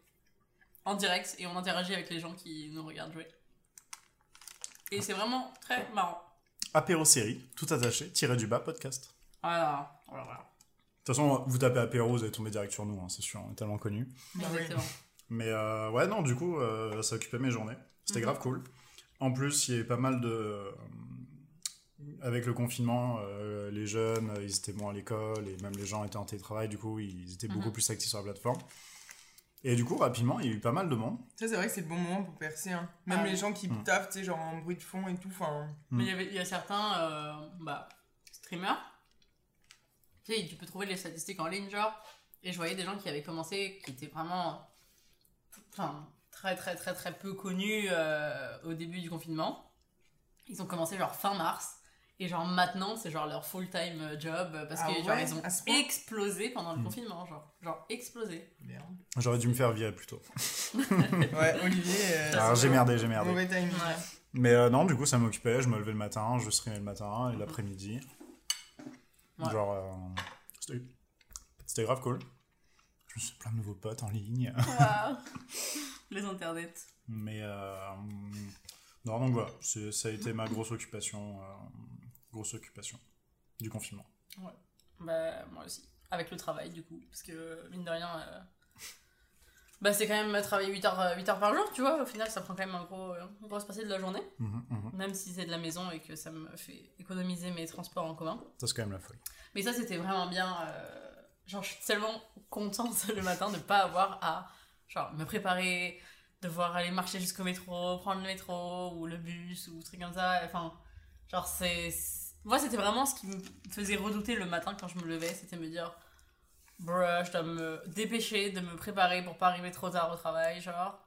A: en direct et on interagit avec les gens qui nous regardent jouer. Et c'est vraiment très marrant.
B: Apéro série, tout attaché, tiré du bas podcast.
A: Voilà, voilà, voilà.
B: De toute façon, vous tapez apéro, vous allez tomber direct sur nous, hein, c'est sûr, on est tellement connus.
C: Oui.
A: Exactement.
B: Mais euh, ouais, non, du coup, euh, ça occupait mes journées. C'était
A: Mhm.
B: grave cool. En plus, il y avait pas mal de. euh, Avec le confinement, euh, les jeunes, ils étaient moins à l'école et même les gens étaient en télétravail, du coup, ils étaient beaucoup
A: Mhm.
B: plus actifs sur la plateforme. Et du coup, rapidement, il y a eu pas mal de monde.
C: Ça, c'est vrai que c'est le bon moment pour percer. Hein. Même
A: Ah
C: les gens qui
B: Mm.
C: taffent, tu sais, genre en bruit de fond et tout. Enfin,
A: Mais il y avait- il y a certains euh, bah, streamers Tu sais, tu peux trouver les statistiques en ligne, genre. Et je voyais des gens qui avaient commencé, qui étaient vraiment. Enfin, très, très, très, très peu connus euh, au début du confinement. Ils ont commencé, genre, fin mars. Et genre maintenant, c'est genre leur full-time euh, job euh, parce
C: Ah
A: que genre ils ont explosé pendant le
B: Mm.
A: confinement, genre, genre explosé.
C: Merde.
B: J'aurais dû me faire virer plus tôt.
C: Ouais, Olivier. euh,
B: Alors j'ai merdé, j'ai merdé.
C: Mauvais timing.
A: Ouais.
B: Mais euh, non, du coup, ça m'occupait. Je me levais le matin, je streamais le matin et l'après-midi.
A: Ouais.
B: Genre, euh, c'était- c'était grave cool. Je me suis plein de nouveaux potes en ligne.
A: Les internets.
B: Mais euh, non, donc voilà, c'est- ça a été ma grosse occupation, euh, grosse occupation du confinement.
A: Bah, moi aussi. Avec le travail, du coup. Parce que, mine de rien, euh, bah, c'est quand même travailler 8 heures, euh, 8 heures par jour, tu vois. Au final, ça prend quand même un gros, euh, une grosse partie de la journée.
B: Mhm, mhm.
A: Même si c'est de la maison et que ça me fait économiser mes transports en commun.
B: Ça, c'est quand même la folie.
A: Mais ça, c'était vraiment bien. euh, Genre, je suis tellement contente le matin de pas avoir à genre, me préparer, devoir aller marcher jusqu'au métro, prendre le métro ou le bus ou truc comme ça. Enfin, genre, c'est- Moi, c'était vraiment ce qui me faisait redouter le matin quand je me levais. C'était me dire, bruh, je dois me dépêcher de me préparer pour pas arriver trop tard au travail, genre.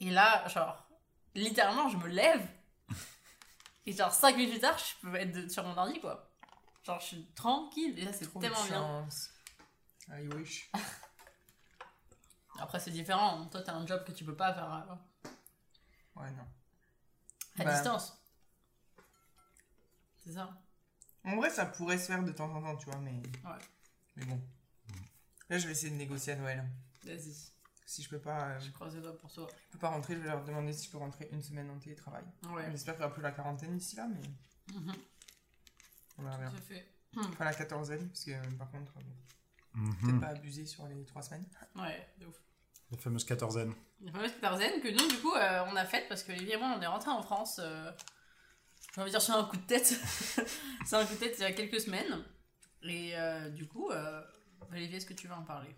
A: Et là, genre, littéralement, je me lève. Et genre, 5 minutes plus tard, je peux être de- sur mon ordi, quoi. Genre, je suis tranquille. Et là, c'est
C: de
A: tellement bien.
C: I wish.
A: Après, c'est différent. Toi, t'as un job que tu peux pas faire
C: Ouais, non.
A: à
C: Bah.
A: distance. C'est ça.
C: En vrai, ça pourrait se faire de temps en temps, tu vois, mais.
A: Ouais.
C: Mais bon. Là, je vais essayer de négocier à Noël.
A: Vas-y.
C: Si je peux pas, euh,
A: Je croise les doigts pour toi.
C: je peux pas rentrer, je vais leur demander si je peux rentrer une semaine en télétravail.
A: Ouais.
C: J'espère qu'il n'y aura plus la quarantaine d'ici là, mais
A: Mhm.
C: on verra bien.
A: Tout à fait.
C: Enfin, la quatorzaine, parce que euh, par contre, euh,
B: Mhm.
C: peut-être pas abuser sur les trois semaines.
A: Ouais, de ouf.
B: La fameuse quatorzaine.
A: La fameuse quatorzaine que nous, du coup, euh, on a faite parce que Olivier et moi, on est rentrés en France. euh, J'ai envie de dire sur un coup de tête. c'est un coup de tête il y a quelques semaines. Et euh, du coup, euh, Olivier, est-ce que tu veux en parler?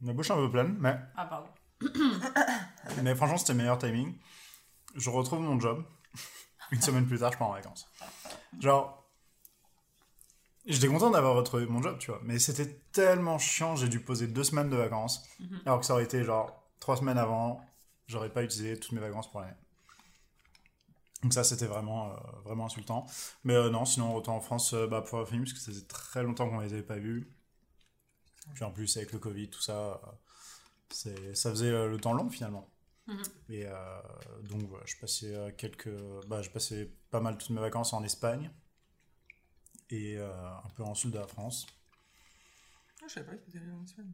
B: Ma bouche est un peu pleine, mais,
A: Ah, pardon.
B: mais franchement, c'était meilleur timing. Je retrouve mon job. Une semaine plus tard, je pars en vacances. Genre, j'étais content d'avoir retrouvé mon job, tu vois, mais c'était tellement chiant, j'ai dû poser deux semaines de vacances,
A: Mhm.
B: alors que ça aurait été genre trois semaines avant, j'aurais pas utilisé toutes mes vacances pour l'année. Donc ça, c'était vraiment, euh, vraiment insultant. Mais euh, non, sinon, retour en France euh, bah, pour la famille, parce que ça faisait très longtemps qu'on les avait pas vus. Puis en plus, avec le Covid, tout ça, euh, c'est, ça faisait euh, le temps long finalement.
A: Mhm.
B: Et euh, donc, voilà, je passais quelques... Bah, je passais pas mal toutes mes vacances en Espagne et euh, un peu en sud de la France.
C: Ah, je savais pas que t'étais allé en Espagne.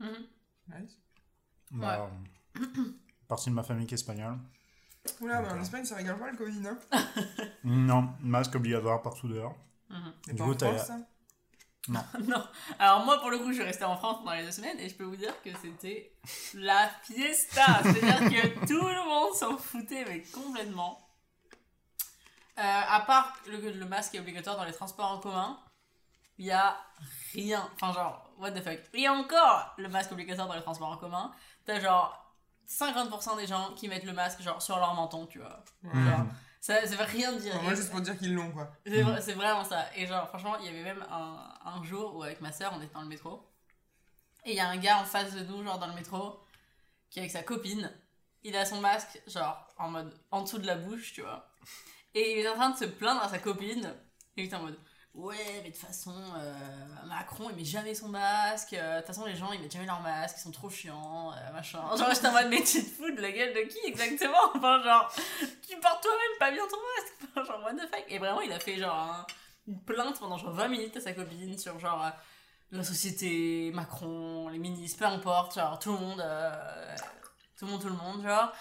A: Mhm.
C: Nice.
B: Bah, partie de ma famille qui est espagnole.
C: Oula, mais en. Espagne, ça rigole pas le Covid, hein
B: Non, masque obligatoire partout dehors.
A: Mhm.
C: Mais
B: Du
C: pas
B: coup,
C: en
B: t'as-
C: France, ça?
A: non. Alors moi, pour le coup, je suis restée en France pendant les deux semaines et je peux vous dire que c'était la fiesta. C'est-à-dire que tout le monde s'en foutait, mais complètement. Euh, à part le, le masque est obligatoire dans les transports en commun, il y a rien. Enfin, genre, what the fuck. Et encore, le masque obligatoire dans les transports en commun, t'as genre 50% des gens qui mettent le masque genre sur leur menton, tu vois. Genre, ça, ça veut rien dire.
C: Enfin, moi, juste pour dire qu'ils l'ont, quoi.
A: C'est vrai- c'est vraiment ça. Et genre, franchement, il y avait même un, un jour où, avec ma soeur, on était dans le métro. Et il y a un gars en face de nous, genre dans le métro, qui est avec sa copine. Il a son masque, genre, en mode en dessous de la bouche, tu vois. Et il est en train de se plaindre à sa copine. Et il est en mode Ouais, mais de toute façon, euh, Macron, il met jamais son masque. euh, De toute façon, les gens, ils mettent jamais leur masque. Ils sont trop chiants, euh, machin. Genre, j'étais en mode Mais tu te fous de la gueule de qui exactement? Enfin, genre, tu portes toi-même pas bien ton masque. Enfin, genre, what the fuck? Et vraiment, il a fait genre un- une plainte pendant genre 20 minutes à sa copine sur genre la société, Macron, les ministres, peu importe, genre tout le monde, tout le monde, tout le monde, genre.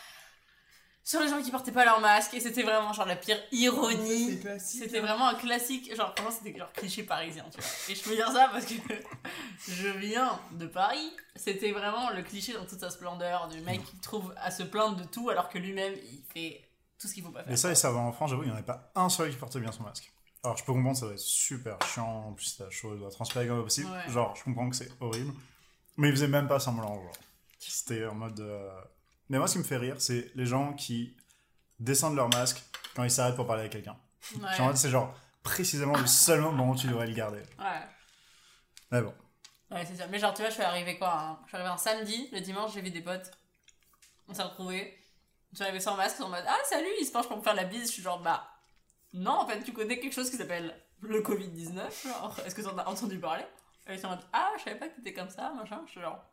A: Sur les gens qui portaient pas leur masque, et c'était vraiment genre la pire ironie. C'était vraiment un classique, genre vraiment c'était genre cliché parisien, tu vois. Et je peux dire ça parce que je viens de Paris. C'était vraiment le cliché dans toute sa splendeur du mec qui trouve à se plaindre de tout alors que lui-même il fait tout ce qu'il faut pas faire.
B: Et ça, les serveurs en France, j'avoue, il n'y en avait pas un seul qui portait bien son masque. Alors, je peux comprendre, ça doit être super chiant. En plus, t'as chaud, il doit transpirer comme pas possible.
A: Ouais.
B: Genre, je comprends que c'est horrible. Mais ils faisaient même pas semblant, genre. C'était en mode. euh, Mais moi, ce qui me fait rire, c'est les gens qui descendent leur masque quand ils s'arrêtent pour parler avec quelqu'un.
A: Ouais.
B: C'est genre, précisément le seul moment où tu devrais le garder.
A: Ouais.
B: Mais bon.
A: Ouais, c'est ça. Mais genre, tu vois, je suis arrivée quoi hein Je suis arrivée un samedi, le dimanche, j'ai vu des potes. On s'est retrouvés. Je suis arrivée sans masque, en mode Ah, salut, il se penche pour me faire la bise. Je suis genre, bah, non, en fait, tu connais quelque chose qui s'appelle le Covid-19. Genre, est-ce que t'en as entendu parler? Et ils sont en mode Ah, je savais pas que t'étais comme ça, machin. Je suis genre,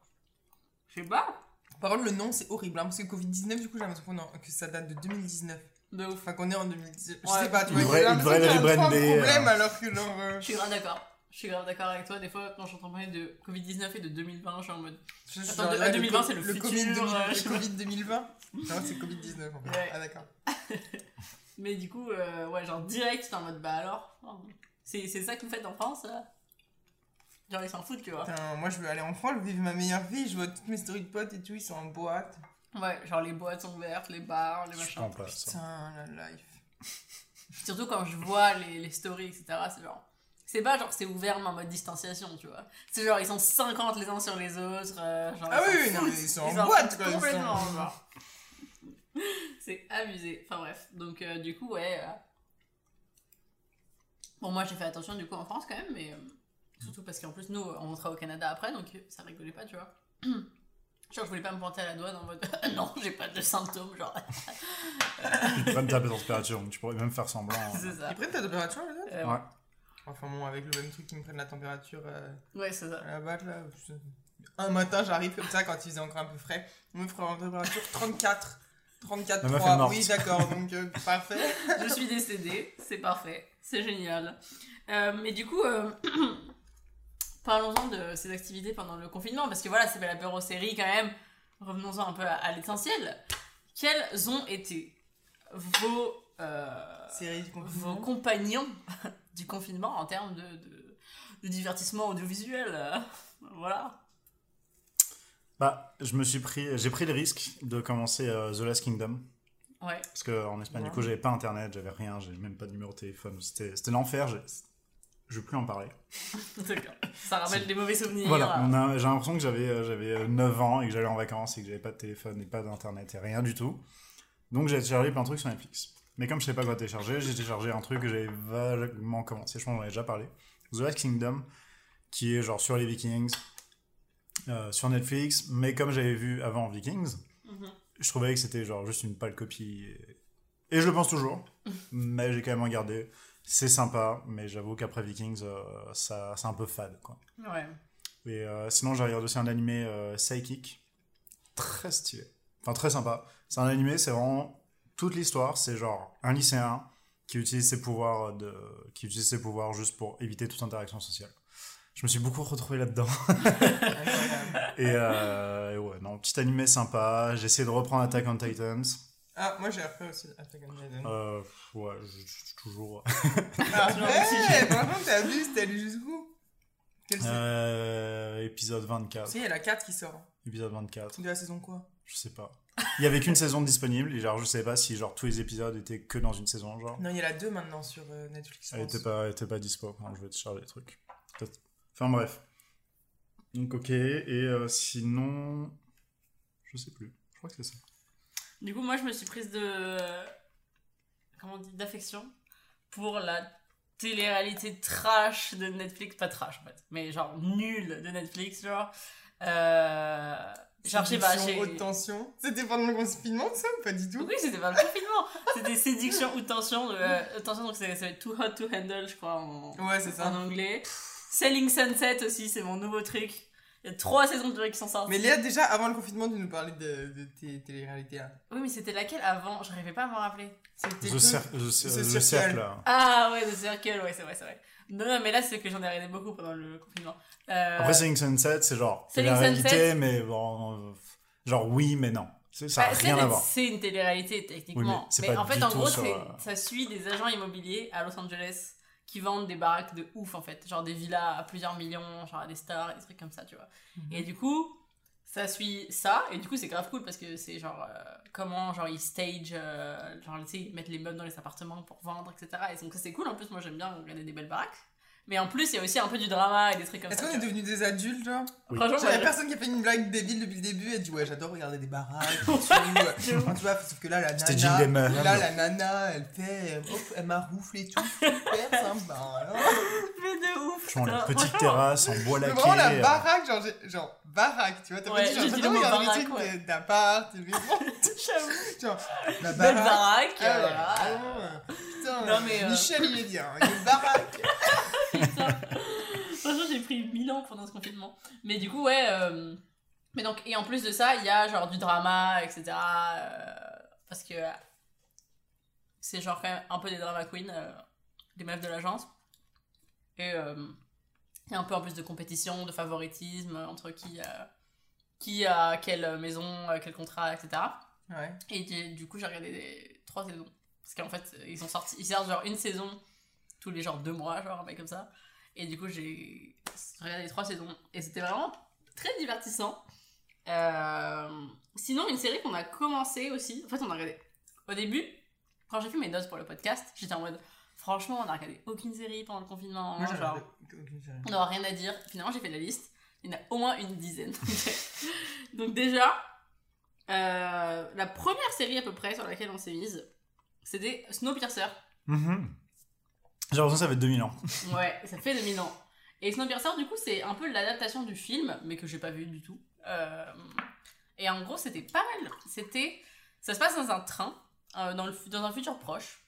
A: je sais pas.
C: Par contre, le nom, c'est horrible, hein, parce que Covid-19, du coup, j'ai l'impression qu'on en- que ça date de 2019.
A: De ouf.
C: Enfin, qu'on est en 2019. Je
A: Ouais.
C: sais pas, tu vois, j'ai l'impression
B: le
C: qu'il y a trop un
B: rebrander,
C: problème
B: euh.
C: alors que genre. euh,
A: Je suis grave d'accord. Je suis grave d'accord avec toi. Des fois, quand j'entends parler de Covid-19 et de 2020, je suis en mode.
C: je- je-
A: Attends,
C: genre,
A: de-
C: là,
A: 2020,
C: co-
A: c'est le futur,
C: Covid 2000
A: euh, je sais
C: le
A: pas.
C: Covid 2020 Non, c'est Covid 19 en fait.
A: Ouais.
C: Ah, d'accord.
A: Mais du coup, euh, ouais, genre direct, j'étais en mode bah alors. C'est c'est ça que vous faites en France là? Genre, ils s'en foutent, tu vois.
C: Putain, moi, je veux aller en France, vivre ma meilleure vie. Je vois toutes mes stories de potes et tout, ils sont en boîte.
A: Ouais, genre les boîtes sont ouvertes, les bars, les machins.
B: pas ça.
C: Putain, la life.
A: Surtout quand je vois les, les stories, etc. C'est genre. C'est pas genre c'est ouvert mais en mode distanciation, tu vois. C'est genre ils sont 50 les uns sur les autres. euh, genre,
C: Ah
A: ils
C: oui, non, mais ils sont en boîte, quoi, ils sont-
A: Complètement. C'est abusé. Enfin bref. Donc euh, du coup, ouais. euh, Bon, moi j'ai fait attention du coup en France quand même, mais euh, surtout parce qu'en plus nous on rentrait au Canada après donc ça rigolait pas, tu vois. Genre je voulais pas me pointer à la douane en mode non, j'ai pas de symptômes, genre.
B: Ils prennent ta température, donc tu pourrais même faire semblant. hein.
A: c'est ça.
C: Ils prennent ta température, les autres
A: Euh,
B: Ouais.
C: Enfin bon, avec le même truc, ils me prennent la température euh,
A: Ouais, c'est ça.
C: à la bac là. je- Un matin, j'arrive comme ça quand il faisait encore un peu frais. On me fera en température 34. 34,
B: La meuf est
C: 3.
B: morte.
C: Oui, d'accord, donc euh, parfait.
A: Je suis décédée, c'est parfait, c'est génial. Euh, mais du coup, euh, parlons-en de ces activités pendant le confinement, parce que voilà, c'est l'apéro série quand même. Revenons-en un peu à, à l'essentiel. Quels ont été vos, euh,
C: du
A: vos compagnons du confinement en termes de, de, de divertissement audiovisuel euh, Voilà.
B: Bah, je me suis pris, j'ai pris le risque de commencer euh, The Last Kingdom.
A: Ouais,
B: Parce qu'en Espagne,
C: Ouais.
B: du coup, j'avais pas internet, j'avais rien, j'avais même pas de numéro de téléphone. C'était l'enfer, je veux plus en parler.
A: d'accord. Ça rappelle des mauvais souvenirs.
B: Voilà, a- j'ai l'impression que j'avais euh, j'avais euh, 9 ans et que j'allais en vacances et que j'avais pas de téléphone et pas d'internet et rien du tout. Donc j'ai téléchargé plein de trucs sur Netflix. Mais comme je savais pas quoi télécharger, j'ai téléchargé un truc que j'avais vaguement commencé, je pense que j'en ai déjà parlé. The Last Kingdom, qui est genre sur les Vikings, euh, sur Netflix, mais comme j'avais vu avant Vikings,
A: Mhm.
B: je trouvais que c'était genre juste une pâle copie. Et, et je le pense toujours, mais j'ai quand même regardé. C'est sympa, mais j'avoue qu'après Vikings, euh, ça, c'est un peu fade, quoi.
A: Ouais.
B: Et euh, sinon, j'ai regardé aussi un animé euh, Psychic. Très stylé. Enfin, très sympa. C'est un animé, c'est vraiment toute l'histoire. C'est genre un lycéen qui utilise ses pouvoirs, de... qui utilise ses pouvoirs juste pour éviter toute interaction sociale. Je me suis beaucoup retrouvé là-dedans. Et, euh, et ouais, non, petit animé sympa. J'ai essayé de reprendre Attack on Titans.
C: Ah, moi j'ai appris aussi Attack on Titan.
B: Euh, ouais, je, je- toujours.
C: Ah, ouais, par contre, t'as vu, t'es allé jusqu'où? Série
B: Euh, épisode 24.
C: Si, il y a la 4 qui sort.
B: Épisode 24.
C: De la saison quoi?
B: Je sais pas. Il y avait qu'une saison disponible et genre je sais pas si genre tous les épisodes étaient que dans une saison genre.
C: Non, il y a la 2 maintenant sur euh, Netflix.
B: Elle était pas, elle était pas dispo quand je vais te charger les trucs. Enfin bref. Donc ok et euh, sinon je sais plus. Je crois que c'est ça.
A: Du coup, moi, je me suis prise de. Comment on dit D'affection pour la télé-réalité trash de Netflix. Pas trash, en fait, mais genre nulle de Netflix, genre. Euh. Genre, je sais pas,
C: haute tension. C'était pendant le confinement, ça ou pas du tout?
A: Oui, c'était pas le confinement. C'était séduction ou tension. De, euh, tension, donc c'est c'est Too Hot to Handle, je crois, en,
C: Ouais, c'est ça.
A: en anglais. Selling Sunset aussi, c'est mon nouveau truc. Il y a trois saisons de durée qui sont sorties.
C: Mais Léa, déjà, avant le confinement, tu nous parlais de, de tes télé-réalités là.
A: Oui, mais c'était laquelle avant? J'arrivais pas à me rappeler.
C: C'était
B: The, cer- the-
C: ce
B: the
C: circle.
A: Ah ouais, The Circle, ouais, c'est vrai, c'est vrai. Non, non, mais là, c'est que j'en ai regardé beaucoup pendant le confinement. Euh,
B: Après Selling Sunset c'est genre c'est
A: Selling
B: la réalité
A: Sunset.
B: mais bon euh, genre oui mais non. C'est- Ça a
A: bah, c'est
B: rien à
A: une-
B: voir.
A: C'est une télé-réalité,
B: Oui,
A: techniquement.
B: mais c'est
A: mais
B: pas
A: en fait,
B: du
A: en gros,
B: sur,
A: c'est-
B: euh,
A: ça suit des agents immobiliers à Los Angeles qui vendent des baraques de ouf, en fait. Genre des villas à plusieurs millions, genre à des stars, des trucs comme ça, tu vois.
B: Mhm.
A: Et du coup, ça suit ça, et du coup, c'est grave cool parce que c'est genre euh, comment genre ils stage, euh, genre tu sais, ils mettent les meubles dans les appartements pour vendre, etc. Et donc ça, c'est cool. En plus, moi, j'aime bien regarder des belles baraques. Mais en plus, il y a aussi un peu du drama et des trucs comme
C: Est-ce
A: ça.
C: qu'on est
A: tu
C: devenus des adultes, genre
B: Oui.
A: Franchement,
C: Genre, y a personne qui a fait une blague débile depuis le début et dit ouais j'adore regarder des baraques euh, enfin, tu vois sauf que là la nana là la nana elle fait hop, elle maroufle et tout super sympa hein.
A: mais de ouf.
B: Franchement, la petite terrasse en bois laqué.
C: vraiment la
B: euh,
C: baraque genre, genre baraque tu vois t'as
A: Ouais,
C: pas dit genre
A: j'ai dit le
C: j'adore regarder des trucs d'appart tout.
A: j'avoue.
C: genre la
A: Belle
C: baraque
A: baraque.
C: Ah vraiment, euh, putain
A: Non, mais, euh,
C: Michel il est bien il une baraque
A: Putain. Franchement, j'ai pris 1000 ans pendant ce confinement. Mais du coup, ouais. euh, Mais donc, et en plus de ça, il y a genre du drama, etc. euh, Parce que c'est genre quand même un peu des drama queens, euh, des meufs de l'agence. Et il y a un peu en plus de compétition, de favoritisme entre qui, qui a quelle maison, quel contrat, etc.
C: ouais
A: Et du, du coup, j'ai regardé les trois saisons. Parce qu'en fait, ils ont sorti, ils sortent genre une saison tous les genre deux mois, genre un mec comme ça. Et du coup, j'ai regardé les trois saisons. Et c'était vraiment très divertissant. Euh, Sinon, une série qu'on a commencé aussi. En fait, on a regardé. Au début, quand j'ai fait mes notes pour le podcast, j'étais en mode. Franchement, on a regardé aucune série pendant le confinement.
C: moi j'ai
A: genre,
C: regardé aucune série.
A: on n'aura rien à dire. Finalement, j'ai fait la liste. Il y en a au moins une dizaine. Donc déjà, euh, la première série à peu près sur laquelle on s'est mise, c'était Snowpiercer.
B: mhm. J'ai l'impression que ça fait 2000 ans.
A: Ouais, ça fait 2000 ans. Et Snowpiercer, du coup, c'est un peu l'adaptation du film, mais que j'ai pas vu du tout. Euh, et en gros, c'était pas mal. C'était, ça se passe dans un train, euh, dans, le, dans un futur proche.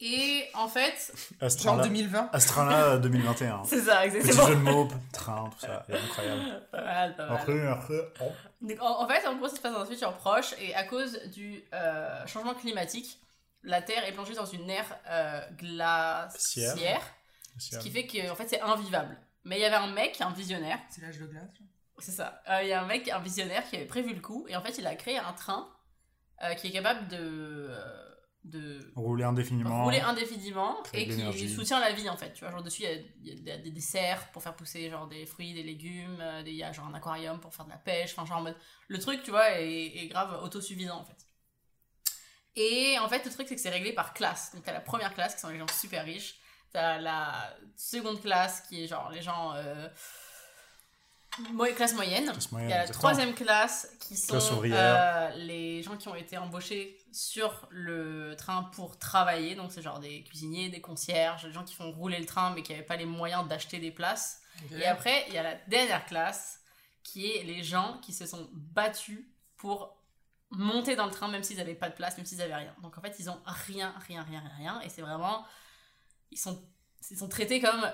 A: Et en fait,
C: genre
B: Astrana,
C: 2020
B: Astrana 2021.
A: c'est ça,
B: Petit
A: exactement.
B: jeu de mots, train, tout ça, c'est incroyable.
A: Pas mal, pas mal.
B: Après, après, oh.
A: En fait, en gros, ça se passe dans un futur proche et à cause du euh, changement climatique, la Terre est plongée dans une ère euh, glaciaire,
B: Cière.
A: ce qui fait que en fait c'est invivable. Mais il y avait un mec, un visionnaire,
C: c'est l'âge de glace
A: c'est ça. Euh, Il y a un mec, un visionnaire qui avait prévu le coup et en fait il a créé un train euh, qui est capable de euh, de
B: Rouler indéfiniment.
A: rouler indéfiniment et qui soutient la vie en fait. Tu vois, genre dessus il y a, il y a des, des serres pour faire pousser genre des fruits, des légumes, des- il y a genre un aquarium pour faire de la pêche, enfin genre en mode le truc tu vois est, est grave autosuffisant en fait. Et en fait le truc c'est que c'est réglé par classe. Donc t'as la première classe qui sont les gens super riches, t'as la seconde classe qui est genre les gens euh, mo- classe moyenne.
B: Classe moyenne,
A: Il y a la troisième classe qui sont
B: Classe
A: euh, les gens qui ont été embauchés sur le train pour travailler. Donc c'est genre des cuisiniers, des concierges, des gens qui font rouler le train mais qui n'avaient pas les moyens d'acheter des places. Et après, il y a la dernière classe qui est les gens qui se sont battus pour monter dans le train même s'ils n'avaient pas de place, même s'ils n'avaient rien. Donc en fait, ils ont rien, rien, rien, rien, rien. Et c'est vraiment... Ils sont, ils sont traités comme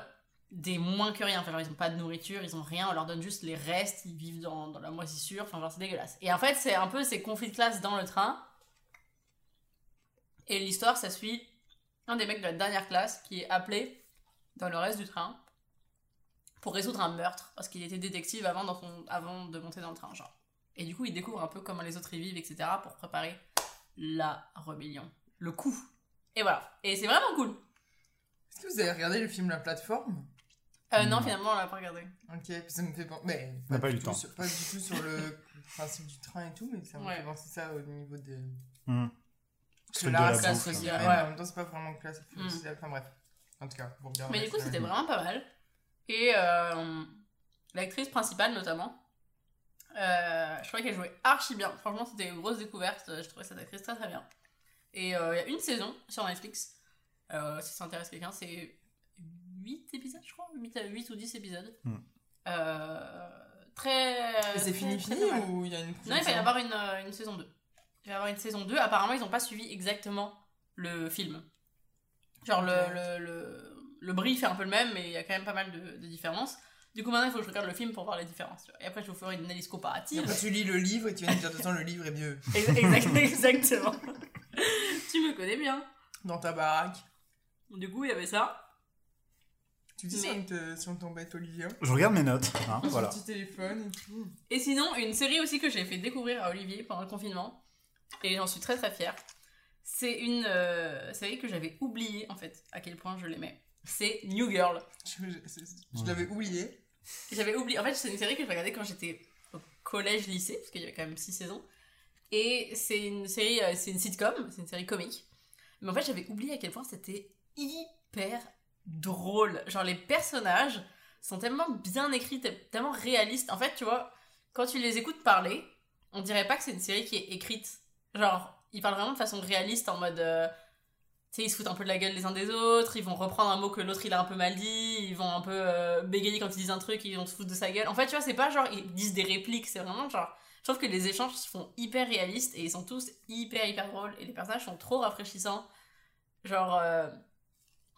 A: des moins que rien. Enfin, genre, ils ont pas de nourriture, ils ont rien, on leur donne juste les restes, ils vivent dans, dans la moisissure. Enfin, genre, c'est dégueulasse. Et en fait, c'est un peu ces conflits de classe dans le train. Et l'histoire, ça suit un des mecs de la dernière classe qui est appelé dans le reste du train pour résoudre un meurtre parce qu'il était détective avant, dans son, avant de monter dans le train, genre. Et du coup, il découvre un peu comment les autres y vivent, etc. pour préparer la rébellion. Le coup. Et voilà. Et c'est vraiment cool.
C: Est-ce que vous avez regardé le film La Plateforme?
A: Euh, non,
B: Non.
A: finalement, on l'a pas regardé.
C: Ok, ça me fait penser. Mais
B: On n'a pas eu
C: du
B: le
C: tout
B: temps.
C: sur- pas du tout sur le principe du train et tout, mais ça me
A: Ouais.
C: fait penser ça au niveau de.
B: Hmm.
C: Parce que
B: de
C: là,
B: la
C: c'est
A: classe
B: bouffe,
A: sociale,
C: mais
A: ouais.
C: en même temps, c'est pas vraiment classe sociale. Enfin bref. En tout cas, bon, bien.
A: Mais du coup, c'était vraiment pas mal. Et euh, l'actrice principale, notamment, euh, je trouvais qu'elle jouait archi bien. Franchement, c'était une grosse découverte. Je trouvais cette actrice très très bien. Et euh, il y a une saison sur Netflix. Euh, si ça intéresse quelqu'un, c'est 8 épisodes, je crois. 8, à 8 ou 10 épisodes.
B: Hmm.
A: Euh, très.
C: C'est fini,
A: très
C: fini ou il y a une
A: Non, il va y avoir une, euh, une saison 2. Il va y avoir une saison 2. Apparemment, ils n'ont pas suivi exactement le film. Genre, le, le, le, le brief est un peu le même, mais il y a quand même pas mal de, de différences. Du coup, maintenant, il faut que je regarde le film pour voir les différences. Et après, je vous ferai une analyse
C: Et
A: comparative.
C: Après, tu lis le livre et tu viens de dire façon, le livre est mieux.
A: Exact- exactement. tu me connais bien.
C: Dans ta baraque.
A: Du coup, il y avait ça.
C: Tu dis
A: Mais-
C: si on t'embête, Olivia.
B: Je regarde mes notes. hein,
C: Sur
B: voilà.
C: ton petit téléphone et tout.
A: Et sinon, une série aussi que j'ai fait découvrir à Olivier pendant le confinement, et j'en suis très très fière, c'est une euh, série que j'avais oubliée en fait, à quel point je l'aimais. C'est New Girl.
C: Je, je- je- je l'avais oublié.
A: J'avais oublié, en fait c'est une série que je regardais quand j'étais au collège-lycée, parce qu'il y avait quand même 6 saisons, et c'est une série, euh, c'est une sitcom, c'est une série comique, mais en fait j'avais oublié à quel point c'était hyper drôle. Genre, les personnages sont tellement bien écrits, te- tellement réalistes. En fait, tu vois, quand tu les écoutes parler, on dirait pas que c'est une série qui est écrite. Genre, ils parlent vraiment de façon réaliste en mode. euh, sais, ils se foutent un peu de la gueule les uns des autres, ils vont reprendre un mot que l'autre il a un peu mal dit, ils vont un peu euh, bégayer quand ils disent un truc, ils vont se foutre de sa gueule. En fait, tu vois, c'est pas genre ils disent des répliques, c'est vraiment genre. Je trouve que les échanges se font hyper réalistes et ils sont tous hyper hyper drôles et les personnages sont trop rafraîchissants. Genre. euh,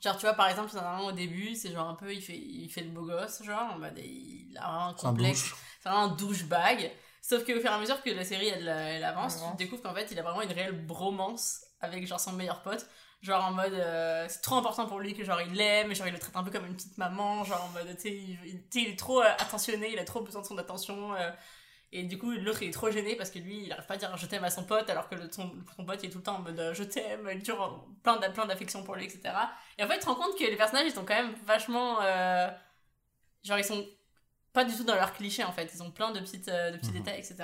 A: Genre, tu vois, par exemple, un au début, c'est genre un peu, il fait, il fait le beau gosse, genre, en mode, il a un complexe
B: douche.
A: c'est vraiment un douchebag. Sauf qu'au fur et à mesure que la série elle, elle avance,
C: Ouais.
A: tu découvres qu'en fait il a vraiment une réelle bromance avec genre son meilleur pote. Genre en mode euh, c'est trop important pour lui que genre il l'aime, genre il le traite un peu comme une petite maman, genre en mode tu sais il, est trop euh, attentionné, il a trop besoin de son attention. euh, et du coup l'autre il est trop gêné parce que lui il arrive pas à dire je t'aime à son pote alors que le, son, son pote il est tout le temps en mode je t'aime, il en- plein d'a- plein d'affection pour lui etc. Et en fait tu te rends compte que les personnages ils sont quand même vachement... genre ils sont pas du tout dans leur cliché en fait. Ils ont plein de, petites, de petits
B: Mhm.
A: détails, etc.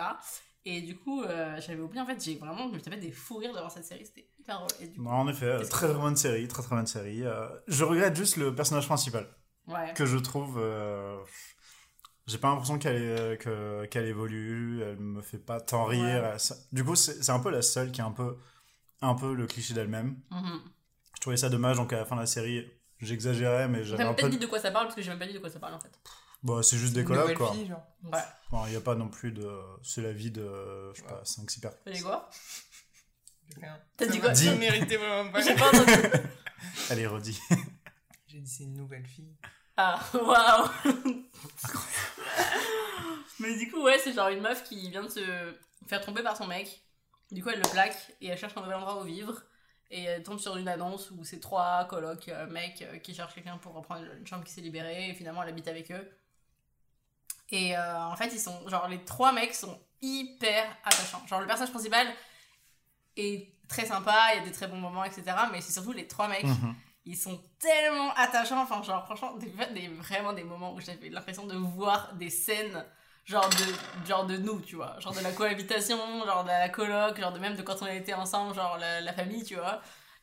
A: Et du coup, euh, j'avais oublié en fait, j'ai vraiment, je me tapais des fous rires devant cette série, c'était hyper drôle. Et du coup,
B: Non, en effet, très bonne série, très très bonne série. Euh, je regrette juste le personnage principal,
A: ouais.
B: que je trouve... euh, J'ai pas l'impression qu'elle évolue, elle me fait pas tant rire.
A: Ouais.
B: Ça- Du coup, c'est un peu la seule qui est un peu, un peu le cliché d'elle-même.
A: Mhm.
B: Je trouvais ça dommage, donc à la fin de la série, j'exagérais, mais
A: T'as
B: j'avais
A: même
B: un
A: pas
B: peu...
A: dit de quoi ça parle parce que j'ai même pas dit de quoi ça parle en fait.
B: Bon, c'est juste des collabs, quoi.
C: fille, genre.
A: Ouais.
B: Bon, Il n'y a pas non plus de... C'est la vie de, je sais pas, 5-6 personnes.
A: T'as dit quoi?
C: Rien.
A: T'as dit quoi?
C: Ça méritait vraiment pas.
A: J'ai pas entendu.
B: Allez, redis.
C: J'ai dit c'est une nouvelle fille.
A: Ah, waouh Mais du coup, ouais, c'est genre une meuf qui vient de se faire tromper par son mec. Du coup, elle le plaque et elle cherche un nouvel endroit où vivre. Et elle tombe sur une annonce où c'est trois colocs euh, mecs euh, qui cherchent quelqu'un pour reprendre une chambre qui s'est libérée. Et finalement, elle habite avec eux. Et euh, en fait, ils sont. Genre, les trois mecs sont hyper attachants. Genre, le personnage principal est très sympa, il y a des très bons moments, etc. Mais c'est surtout les trois mecs
B: Mhm.
A: ils sont tellement attachants. Enfin, genre, franchement, des, des- vraiment des moments où j'avais l'impression de voir des scènes, genre de, genre de nous, tu vois. Genre de la cohabitation, genre de la coloc, genre de même de quand on était ensemble, genre la, la famille, tu vois.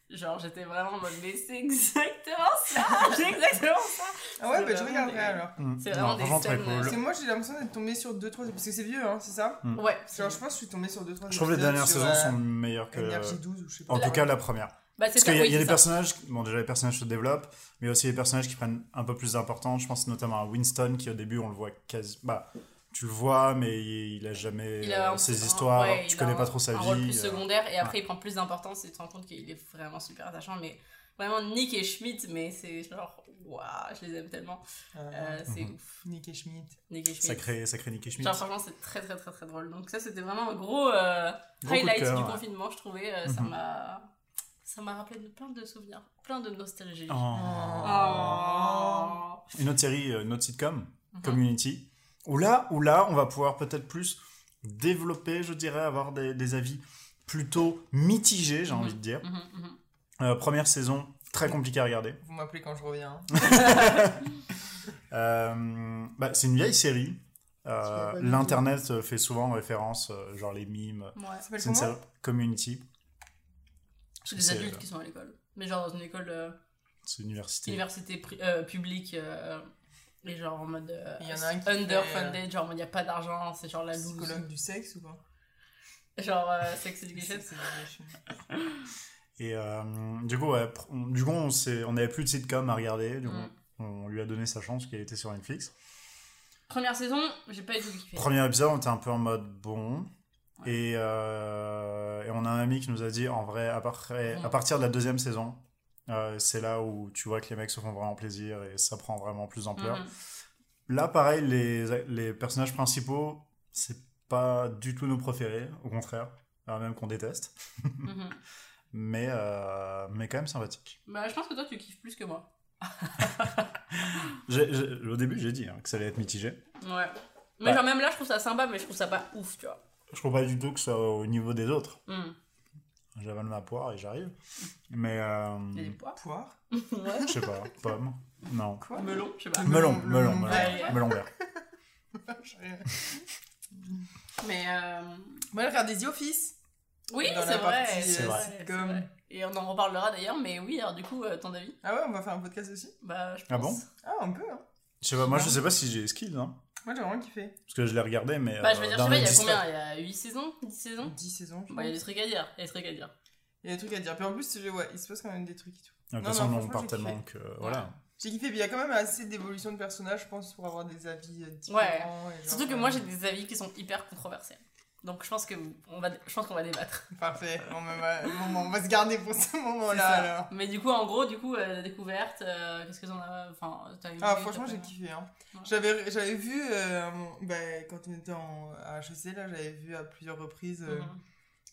A: Genre, j'étais vraiment en mode, mais c'est exactement ça! C'est exactement ça!
C: Ah ouais, bah je regarderai
A: des-
C: alors.
A: C'est
B: Non,
A: vraiment des
B: franchement, très
A: scènes,
B: cool.
C: Parce que moi j'ai l'impression d'être tombée sur 2-3 parce que c'est vieux, hein, c'est ça?
A: Ouais.
C: Genre je pense que je suis tombée sur 2-3
B: Je trouve les dernières saisons sont meilleures que...
C: Énergie 12 ou je sais pas.
B: En
A: La-
B: tout cas, la première.
A: Bah, c'est
B: Parce
A: ça,
B: qu'il y a,
A: oui,
B: il y a
A: c'est
B: des
A: ça.
B: personnages, bon déjà les personnages se développent, mais aussi les personnages qui prennent un peu plus d'importance. Je pense notamment à Winston qui au début on le voit quasi, bah tu le vois mais il, a jamais
A: Il a
B: euh, ses
A: un-
B: histoires,
A: ouais,
B: tu connais
A: a
B: pas trop sa
A: un
B: vie.
A: rôle plus
B: euh,
A: secondaire et après il prend plus d'importance et tu te rends compte qu'il est vraiment super attachant mais vraiment Nick et Schmidt mais c'est genre waouh je les aime tellement
C: Euh,
A: Euh, c'est
B: Mhm.
A: ouf
C: Nick et Schmidt.
A: Nick et Schmidt
B: sacré, sacré Nicky Schmidt.
A: genre franchement c'est très très très très drôle donc ça c'était vraiment un gros, euh,
B: Gros
A: highlight
B: cœur,
A: du
B: ouais.
A: confinement je trouvais euh, ça
B: Mhm.
A: m'a ça m'a rappelé plein de souvenirs plein de nostalgie
B: Oh.
A: Oh.
B: Une autre série, une autre sitcom,
A: Mhm.
B: Community, où là, où là on va pouvoir peut-être plus développer, je dirais, avoir des, des avis plutôt mitigés, j'ai
A: Mhm.
B: envie de dire.
A: Mhm, mhm.
B: Euh, première saison, très compliquée à regarder.
C: Vous m'appelez quand je reviens.
B: Euh, bah, c'est une vieille série. Euh, L'internet fait souvent référence, euh, genre les mimes.
A: ouais
C: Ça s'appelle
B: C'est une série Community,
A: c'est des adultes
B: euh,
A: qui sont à l'école mais genre dans une école euh,
B: c'est une université.
A: université pri- euh, publique et genre en mode euh,
C: Il y en a un qui
A: underfunded genre en mode y a pas d'argent c'est genre la loose
C: Psychologue du sexe ou pas?
A: Genre euh, sex education
C: Sex education.
B: Et euh, du coup, ouais, pr- on- du coup, on s'est- on n'avait plus de sitcom à regarder. Du coup,
A: Mm.
B: on lui a donné sa chance, qui a été sur Netflix.
A: première saison j'ai pas du tout kiffé
B: Premier épisode, on était un peu en mode bon. Et, euh, et on a un ami qui nous a dit, en vrai, à, par-
A: Mm.
B: à partir de la deuxième saison, euh, c'est là où tu vois que les mecs se font vraiment plaisir et ça prend vraiment plus d'ampleur.
A: Mhm.
B: Là, pareil, les, les personnages principaux, c'est pas du tout nos préférés, au contraire, alors même qu'on déteste,
A: Mhm.
B: mais, euh, mais quand même sympathique.
A: bah je pense que toi tu kiffes plus que moi
B: au début, j'ai dit hein, que ça allait être mitigé.
A: ouais mais
B: Ouais.
A: genre même là je trouve ça sympa mais je trouve ça pas ouf tu vois
B: Je trouve pas du tout que soit au niveau des autres.
A: Mhm.
B: J'avale ma poire et j'arrive. Mais, euh,
A: Il y a des pois
C: Poire
A: ouais
B: je sais pas, pomme, non.
C: Quoi?
A: Melon je sais pas
B: Melon,
C: melon
B: melon, melon,
A: vert.
B: melon vert.
A: mais euh...
C: Moi, je regarde des The Office.
A: oui c'est vrai c'est
B: euh,
A: vrai, c'est vrai. Et on en reparlera d'ailleurs, mais oui, alors du coup, euh, ton avis?
C: Ah ouais, on va faire un podcast aussi?
A: Bah, je pense.
B: Ah bon?
C: Ah, un peu, hein.
B: Je sais pas, moi je sais pas si j'ai les skills, hein.
C: Moi, j'ai vraiment kiffé.
B: Parce que je l'ai regardé, mais.
A: Bah, je veux
B: euh,
A: dire, je sais pas, il y a combien. Il y a 8 saisons 10 saisons
C: 10 saisons, je
A: Bah, il y a des trucs à dire. Il y a des trucs à dire.
C: Il y a des trucs à dire. Puis en plus, je- ouais, il se passe quand même des trucs et tout.
B: De toute façon, on part tellement que. Voilà.
C: J'ai kiffé, puis il y a quand même assez d'évolution de personnages, je pense, pour avoir des avis euh, différents.
A: Ouais.
C: et genre,
A: Surtout que moi,
C: euh,
A: j'ai des avis qui sont hyper controversiels. Donc, je pense que on va, je pense qu'on va débattre.
C: Parfait. Bon, ben, bon, on va se garder pour ce moment-là.
A: Mais du coup, en gros, du coup, euh, la découverte, euh, qu'est-ce que t'en as Enfin, t'as aimé
C: Ah, franchement, j'ai kiffé. Hein.
A: Ouais.
C: J'avais, j'avais vu, euh, bah, quand on était en, à HEC, là, j'avais vu à plusieurs reprises euh,
A: Mhm.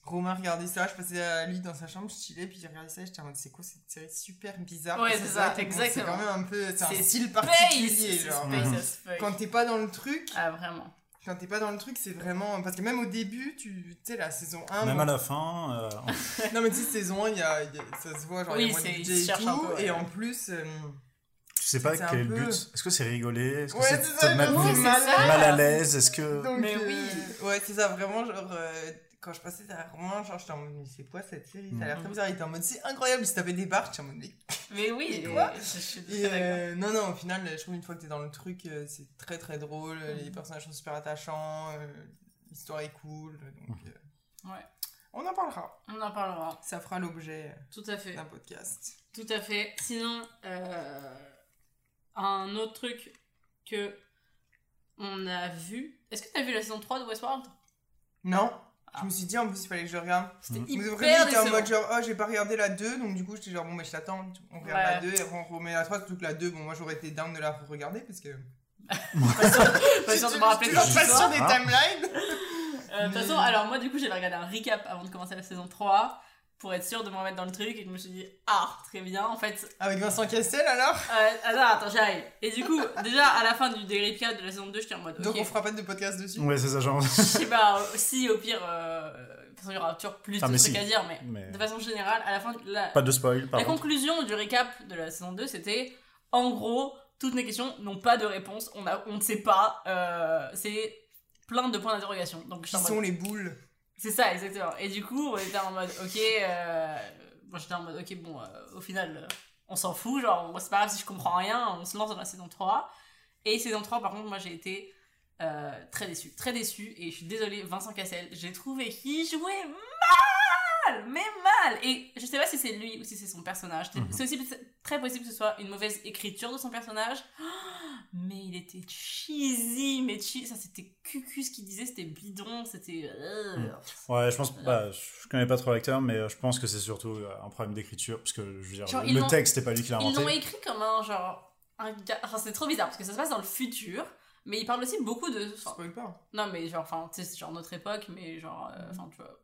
C: Romain regarder ça. Je passais à lui dans sa chambre, je chillais, puis j'ai regardé ça et j'étais en mode, c'est quoi cette série super bizarre?
A: Ouais, c'est ça, exactement.
C: C'est quand même un peu, c'est un style particulier, genre.
A: space as fuck.
C: Quand t'es pas dans le truc,
A: Ah, vraiment.
C: Quand t'es pas dans le truc, c'est vraiment. Parce que même au début, tu tu sais, la saison 1.
B: Même
C: bon,
B: à la fin. euh,
C: Non, mais tu sais, saison 1, il y a, y a- ça se voit, genre, il y
A: Oui,
C: a moins de budget et tout.
A: un peu, ouais.
C: Et en plus. euh,
B: Tu sais pas quel est
C: un
B: le
C: peu-
B: but? Est-ce que c'est rigoler Est-ce que
C: Ouais,
B: c'est te
C: ça,
B: mettre
A: c'est
B: mal, à l'aise? Est-ce que.
C: Donc,
A: Mais
C: euh,
A: oui.
C: Ouais, c'est ça, vraiment, genre, euh, quand je passais derrière Romain, genre, j'étais en mode, mais c'est quoi cette série? Ça a l'air
A: Mhm.
C: très bizarre. Il était en mode, c'est incroyable, il se tapait des barres, j'étais en mode, mais.
A: Mais oui,
C: Quoi
A: je, je suis
C: Et,
A: très
C: euh, non, non, au final, je trouve une fois que t'es dans le truc, euh, c'est très très drôle, les
A: Mhm.
C: personnages sont super attachants, euh, l'histoire est cool, donc. euh,
A: Ouais.
C: On en parlera.
A: On en parlera.
C: Ça fera l'objet
A: Tout à fait.
C: d'un podcast.
A: Tout à fait. Sinon, euh, un autre truc que on a vu. Est-ce que t'as vu la saison 3 de Westworld?
C: Non. Je me suis dit en plus, il fallait que je regarde.
A: C'était.
C: Vous
A: hyper
C: t'es en mode genre, oh, j'ai pas regardé la 2, donc du coup, j'étais genre, bon, mais je t'attends, on regarde
A: Ouais.
C: la 2 et on remet la 3, surtout que la 2, bon, moi j'aurais été down de la regarder parce que.
A: Pas sûr de me rappeler
C: toujours
A: de
C: pas sûr des
B: Ah.
C: timelines.
A: Euh, De toute façon, alors moi, du coup, j'avais regardé un recap avant de commencer la saison 3 pour être sûr de me remettre dans le truc et je me suis dit, ah, très bien. En fait,
C: Avec Vincent Castel alors?
A: Euh, attends, attends, j'arrive. Et du coup, déjà, à la fin du recap de la saison 2, j'étais en mode,
C: Donc on fera pas de podcast dessus?
B: Ouais, c'est ça, genre.
A: je sais pas, si au pire, euh, de toute façon, il y aura toujours plus
B: Ah,
A: de trucs
B: si.
A: à dire, mais,
B: Mais-
A: de façon générale, à la fin, la,
B: Pas de spoil, par
A: la
B: contre.
A: conclusion du récap de la saison 2, c'était en gros, toutes mes questions n'ont pas de réponse, on, a, on ne sait pas, euh, c'est plein de points d'interrogation. Donc,
C: Qui sont
A: mode-
C: les boules?
A: C'est ça, exactement. Et du coup, on était en mode, ok, euh, moi j'étais en mode, ok, bon, euh, au final, euh, on s'en fout, genre, c'est pas grave si je comprends rien, on se lance dans la saison 3. Et saison 3, par contre, moi j'ai été euh, très déçu, très déçu, et je suis désolée, Vincent Cassel, j'ai trouvé qu'il jouait mal, mais mal. Et je sais pas si c'est lui ou si c'est son personnage. C'est-
B: Mhm.
A: C'est aussi très possible que ce soit une mauvaise écriture de son personnage. Mais il était cheesy, mais cheesy. Ça, c'était cucu ce qu'il disait, c'était bidon, c'était. euh,
B: Mhm. Ouais, je pense. Bah, je connais pas trop l'acteur, mais euh, je pense que c'est surtout euh, un problème d'écriture. Parce que, je veux dire,
A: Genre,
B: le texte, c'est pas lui qui l'a
A: Ils l'ont
B: inventé.
A: écrit comme un genre. Un gars... Enfin, c'est trop bizarre parce que ça se passe dans le futur, mais il parle aussi beaucoup de. enfin,
C: Spoil pas.
A: non, mais genre, enfin, tu sais, c'est genre notre époque, mais genre. euh, Enfin, tu vois.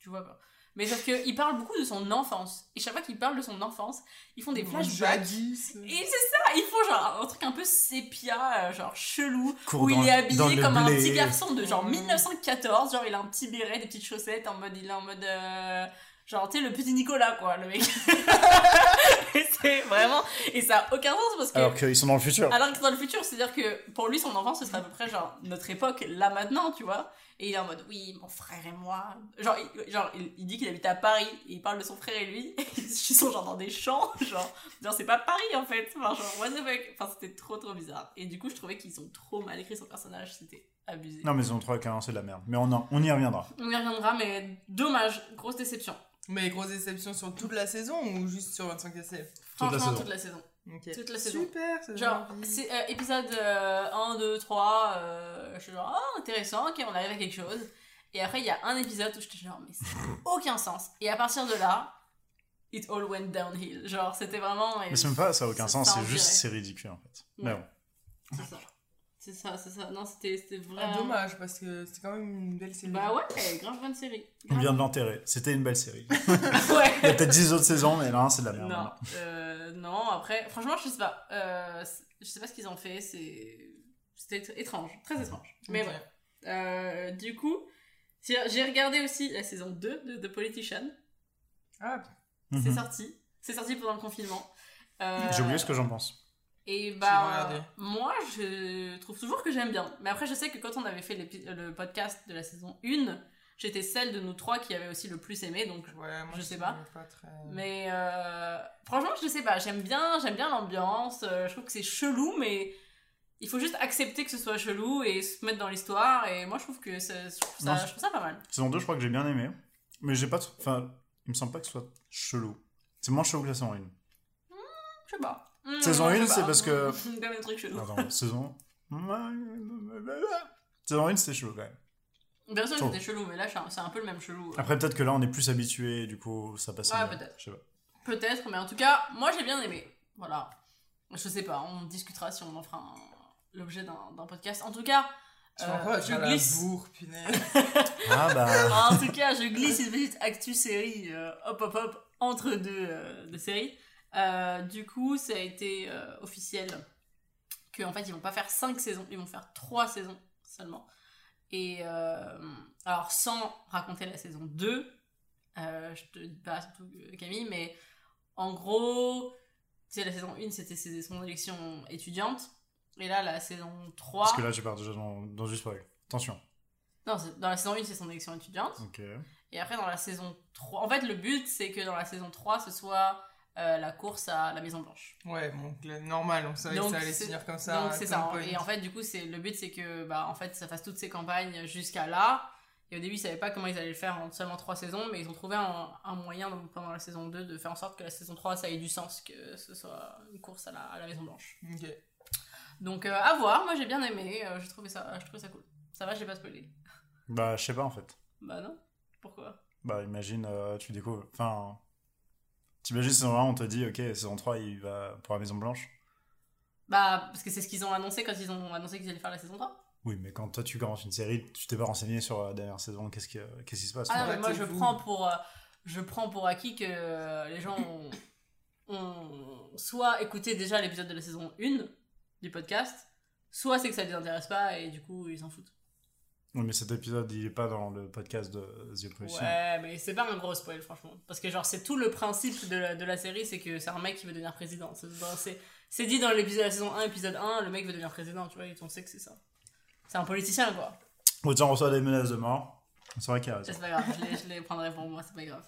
A: Tu vois quoi. Mais sauf qu'il parle beaucoup de son enfance. Et chaque fois qu'il parle de son enfance, ils font des flashbacks.
C: Jadis.
A: Et c'est ça, ils font genre un truc un peu sépia, euh, genre chelou, où
B: dans-
A: il est habillé comme un petit garçon de genre
C: Mhm.
A: 1914, genre il a un petit béret, des petites chaussettes, en mode, il est en mode, euh, genre tu sais le petit Nicolas quoi, le mec. et c'est vraiment, et ça a aucun sens parce que,
B: Alors qu'ils sont dans le futur.
A: alors que dans le futur, c'est-à-dire que pour lui son enfance ce serait à peu près genre notre époque là maintenant, tu vois. Et il est en mode, oui, mon frère et moi. Genre, il, genre, il, il dit qu'il habite à Paris, et il parle de son frère et lui. Ils sont genre dans des champs, genre, genre c'est pas Paris en fait. Enfin, genre, what the fuck. Enfin, c'était trop trop bizarre. Et du coup, je trouvais qu'ils ont trop mal écrit son personnage, c'était abusé.
B: Non, mais ils ont 3 1, c'est de la merde. Mais on, en- on y reviendra.
A: On y reviendra, mais dommage, grosse déception.
C: Mais grosse déception sur toute la saison ou juste sur Vincent Cassel
B: Toute la
A: Franchement,
B: saison.
A: toute la saison.
C: Ok.
A: Toute la saison.
C: Super, ça
A: Genre, c'est euh, épisode euh, 1, 2, 3, euh, je suis genre, ah, intéressant, ok, on arrive à quelque chose. Et après, il y a un épisode où j'étais genre, mais ça n'a aucun sens. Et à partir de là, it all went downhill. Genre, c'était vraiment.
B: Mais c'est même pas, ça a aucun sens, c'est juste, c'est ridicule en fait.
A: Ouais.
B: Mais bon.
A: C'est ça. C'est ça, c'est ça. Non, c'était c'était
C: Ah,
A: vraiment.
C: dommage parce que c'était quand même une belle série.
A: Bah ouais, grave bonne série.
B: On vient de l'enterrer. C'était une belle série.
A: ouais.
B: Il y a peut-être 10 autres saisons, mais là, c'est de la merde.
A: Non, euh, non, après, franchement, je sais pas. Euh, je sais pas ce qu'ils ont fait, c'est. C'était étr- étrange, très étrange. Mais bon. Euh, du coup, j'ai regardé aussi la saison 2 de The Politician.
C: Ah,
B: Mhm.
A: C'est sorti. C'est sorti pendant le confinement. Euh,
B: J'ai oublié ce que j'en pense.
A: Et bah, moi, je trouve toujours que j'aime bien. Mais après, je sais que quand on avait fait le podcast de la saison 1, j'étais celle de nous trois qui avait aussi le plus aimé, donc
C: Ouais, moi
A: Je sais pas.
C: très...
A: Mais euh, franchement, je sais pas, j'aime bien, j'aime bien l'ambiance. euh, je trouve que c'est chelou, mais il faut juste accepter que ce soit chelou et se mettre dans l'histoire. Et moi, je trouve que ça, je, trouve ça,
B: Non,
A: je trouve ça pas mal.
B: Saison 2, je crois que j'ai bien aimé. Mais j'ai pas. Enfin, il me semble pas que ce soit chelou. C'est moins chelou que la saison 1.
A: Je sais pas. Mmh,
B: Saison
A: je sais
B: une,
A: pas.
B: c'est parce que-
A: Comme trucs chelous.
B: Attends, saison. Saison 1, c'était chelou quand même.
A: Bien sûr, c'était chelou, mais là, c'est un- peu le même chelou.
B: Après, peut-être que là, on est plus habitué, du coup, ça passe
A: Ouais, peut-être.
B: Je sais pas.
A: Peut-être, mais en tout cas, moi, j'ai bien aimé. Voilà. Je sais pas, on discutera si on en fera un- l'objet d'un podcast. En tout cas,
C: Tu
A: euh, je glisse.
C: bourre, punaise.
B: Ah bah.
A: en tout cas, je glisse une petite actu série, euh, hop hop hop, entre deux, euh, deux séries. Euh, du coup, ça a été euh, officiel qu'en fait, ils vont pas faire 5 saisons, ils vont faire 3 saisons seulement. Et euh, alors, sans raconter la saison 2, euh, je te dis pas surtout Camille, mais en gros, tu sais, la saison 1, c'était son élection étudiante. Et là, la saison 3.
B: Parce que là, je pars déjà dans, dans du spoil. Attention.
A: Non, dans la saison 1, c'est son élection étudiante.
B: Ok.
A: Et après, dans la saison 3, en fait, le but, c'est que dans la saison 3, ce soit euh, la course à la Maison Blanche.
C: Ouais, bon, normal, on savait
A: Donc,
C: que ça allait se finir comme ça.
A: Donc, c'est ça.
C: Point.
A: Et en fait, du coup, c'est le but, c'est que, bah, en fait, ça fasse toutes ces campagnes jusqu'à là. Et au début, ils savaient pas comment ils allaient le faire en seulement 3 saisons, mais ils ont trouvé un, un moyen donc, pendant la saison 2 de faire en sorte que la saison 3, ça ait du sens, que ce soit une course à la, à la Maison Blanche.
C: Ok.
A: Donc, euh, à voir. Moi, j'ai bien aimé. euh, j'ai trouvé ça, je trouvais ça cool. Ça va, j'ai pas spoilé.
B: Bah, je sais pas en fait.
A: Bah, non. Pourquoi?
B: Bah, imagine, euh, tu découvres. Enfin. T'imagines, saison 1, on te dit, ok, saison 3, il va pour la Maison Blanche.
A: Bah, parce que c'est ce qu'ils ont annoncé quand ils ont annoncé qu'ils allaient faire la saison 3.
B: Oui, mais quand toi tu commences une série, tu t'es pas renseigné sur la dernière saison, qu'est-ce qui, qu'est-ce qui se passe
A: Ah non, mais moi je prends pour euh, je prends pour acquis que euh, les gens ont, ont soit écouté déjà l'épisode de la saison 1 du podcast, soit c'est que ça les intéresse pas et du coup ils s'en foutent.
B: Oui, mais cet épisode, il est pas dans le podcast de The Opposition.
A: Ouais, mais c'est pas un gros spoil franchement parce que genre c'est tout le principe de la, de la série, c'est que c'est un mec qui veut devenir président. C'est dit dans l'épisode de la saison 1, épisode 1, le mec veut devenir président, tu vois, et on sait que c'est ça. C'est un politicien quoi.
B: Autant on reçoit des menaces de mort. C'est vrai qu'il y a.
A: C'est pas grave, je les, je les prendrai pour moi, c'est pas grave.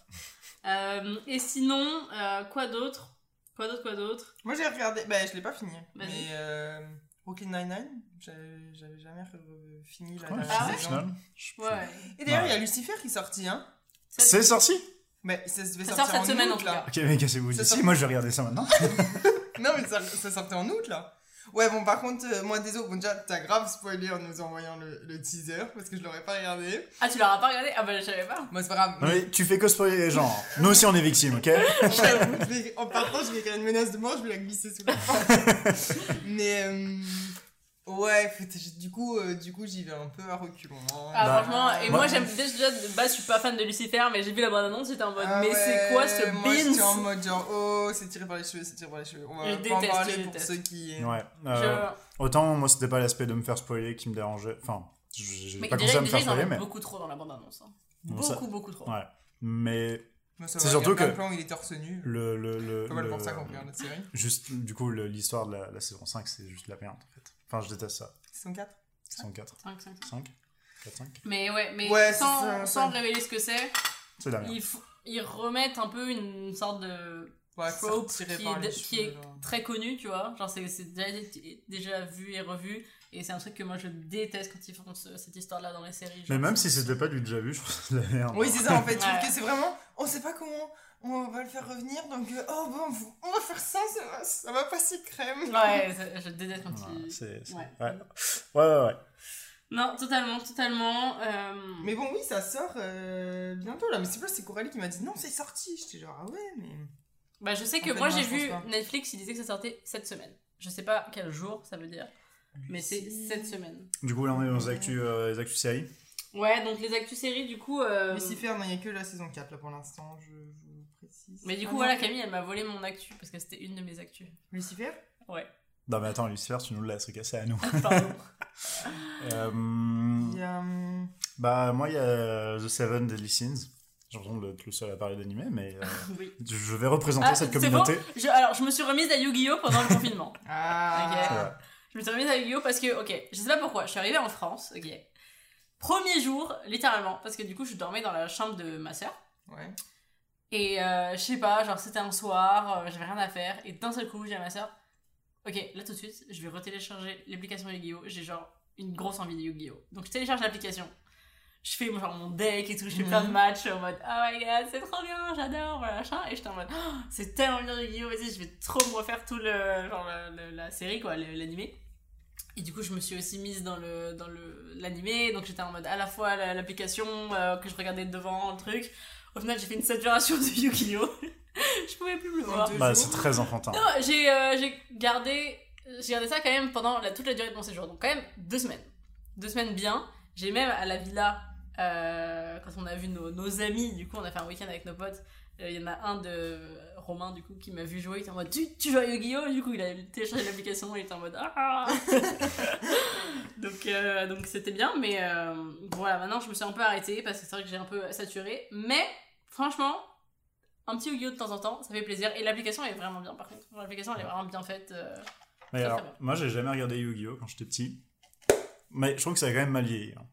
A: Euh, et sinon, euh, quoi d'autre? Quoi d'autre, quoi d'autre?
C: Moi j'ai regardé, bah je l'ai pas fini,
A: Vas-y.
C: mais euh, Brooklyn Nine-Nine, j'avais j'avais jamais fini la
A: Ah ouais
C: saison.
A: Ouais.
C: Et d'ailleurs, il y a. Lucifer qui est sorti, hein.
B: C'est sorti
C: Mais ça devait
A: Ça
C: sortir
A: sort cette
C: en
A: semaine,
C: août,
A: en tout
C: là.
B: Ok, mais cassez-vous d'ici, moi je vais regarder ça maintenant.
C: Non, mais ça, ça sortait en août, là. Ouais, bon, par contre, euh, moi, désolé, bon, déjà, t'as grave spoilé en nous envoyant le, le teaser, parce que je l'aurais pas regardé.
A: Ah, tu l'auras pas regardé? Ah, bah je savais pas.
C: Moi, c'est pas grave.
B: Non, mais tu fais que spoiler les gens. Nous aussi on est victimes, ok?
C: En partant, je vais créer une menace de mort, je vais la glisser sous la porte. Mais, euh, ouais, du coup, euh, du coup, j'y vais un peu à reculons. hein.
A: Ah,
B: Bah,
A: franchement, et
B: moi-
A: moi j'aime déjà de base, je suis pas fan de Lucifer, mais j'ai vu la bande-annonce, j'étais en mode,
C: Ah
A: mais
C: ouais,
A: c'est quoi ce
C: Moi, j'étais en mode genre, oh, c'est tiré par les cheveux, c'est tiré par les cheveux. On va
A: Je
C: pas
A: déteste,
C: en parler pour
A: déteste.
C: ceux qui.
B: Ouais.
A: Je-
B: euh, Autant moi c'était pas l'aspect de me faire spoiler qui me dérangeait. Enfin, j'ai pas commencé à me faire spoiler, mais.
A: beaucoup trop dans la bande-annonce. hein.
B: Bon, ça-
A: Beaucoup, beaucoup trop.
B: Ouais. Mais C'est surtout que-
C: de plans où il est torse nu.
B: le. le, le,
C: Pas mal pour ça qu'on regarde notre série.
B: Juste, du coup, l'histoire de la, la saison 5, c'est juste la merde en fait. Enfin, je déteste ça.
C: Saison 4
B: Saison 4.
A: 5, 5.
B: 5 4, 5
A: Mais ouais, mais
C: Ouais,
A: sans,
C: ça,
A: sans révéler ce que c'est, ils, ils remettent un peu une sorte de
C: Ouais,
A: trope
C: c'est
A: qui est, qui
C: cheveux,
A: très connu, tu vois. Genre, c'est c'est déjà, déjà vu et revu. Et c'est un truc que moi je déteste quand ils font ce- cette histoire-là dans les séries.
B: Mais même si c'était pas du déjà vu, je trouve que c'est de la merde.
C: Oui, c'est ça en fait. Je trouve que c'est vraiment. On sait pas comment on va le faire revenir, donc euh, oh bon, on va faire ça, ça va, ça va passer crème.
A: Ouais, je déteste quand
B: c'est-
A: Ouais.
B: ouais. ouais, ouais, ouais.
A: Non, totalement, totalement. euh,
C: Mais bon, oui, ça sort euh, bientôt là. Mais c'est pas, c'est Coralie qui m'a dit non, c'est sorti. J'étais genre, ah ouais, mais.
A: Bah, je sais que
C: En fait,
A: moi j'ai vu
C: pas.
A: Netflix, il disait que ça sortait cette semaine. Je sais pas quel jour ça veut dire, mais c'est cette semaine.
B: Du coup, là, on est dans les actus, euh, les actus séries.
A: Ouais, donc les actus séries, du coup. euh,
C: Lucifer, non, il n'y a que la saison 4 là pour l'instant, je
A: Mais du
C: Ah
A: coup,
C: non,
A: voilà. Camille, elle m'a volé mon actu parce que c'était une de mes actus.
C: Lucifer?
A: Ouais,
B: Non, mais attends, Lucifer, tu nous le laisses, ok, c'est à nous.
A: pardon.
B: Euh,
C: hum,
B: bah, moi, il y a The Seven Deadly Sins. J'ai l'impression d'être le seul à parler d'animé, mais euh,
A: oui.
B: je vais représenter
A: Ah,
B: cette communauté.
A: Je, alors, je me suis remise à Yu-Gi-Oh! pendant le confinement.
C: Ah
A: Ok.
B: C'est vrai.
A: Je me suis remise à Yu-Gi-Oh! parce que, ok, je sais pas pourquoi, je suis arrivée en France, ok. Premier jour, littéralement, parce que du coup, je dormais dans la chambre de ma sœur.
C: Ouais.
A: Et euh, je sais pas, genre c'était un soir, euh, j'avais rien à faire, et d'un seul coup, j'ai à ma soeur, ok, là tout de suite, je vais retélécharger l'application Yu-Gi-Oh! J'ai genre une grosse envie de Yu-Gi-Oh! Donc je télécharge l'application, je fais genre mon deck et tout, je fais plein de
C: Mhm.
A: matchs en mode, oh my god, c'est trop bien, j'adore, voilà, machin, et j'étais en mode, Oh, c'est tellement bien Yu-Gi-Oh! Vas-y, je vais trop me refaire tout le, genre le- le- la série, quoi, l'animé. Et du coup, je me suis aussi mise dans le dans le l'animé, donc j'étais en mode à la fois la- l'application euh, que je regardais devant le truc. Au final, j'ai fait une saturation de Yu-Gi-Oh. je pouvais plus le voir.
B: Bah, c'est très enfantin.
A: Non, j'ai euh, j'ai gardé j'ai gardé ça quand même pendant la, toute la durée de mon séjour, donc quand même deux semaines, deux semaines bien. J'ai même à la villa euh, quand on a vu nos, nos amis, du coup, on a fait un week-end avec nos potes. Euh, Il y en a un de Romain, du coup, qui m'a vu jouer. Il était en mode Tu, tu joues à Yu-Gi-Oh! Du coup, il a téléchargé l'application et il était en mode Ah Donc, euh, donc c'était bien, mais euh, voilà, maintenant je me suis un peu arrêtée parce que c'est vrai que j'ai un peu saturé. Mais franchement, un petit Yu-Gi-Oh! de temps en temps, ça fait plaisir. Et l'application est vraiment bien par contre. L'application elle est vraiment bien faite. euh.
B: Mais
A: Très,
B: alors,
A: très bien.
B: moi, j'ai jamais regardé Yu-Gi-Oh! quand j'étais petit. Mais je trouve que ça a quand même mal vieilli. hein.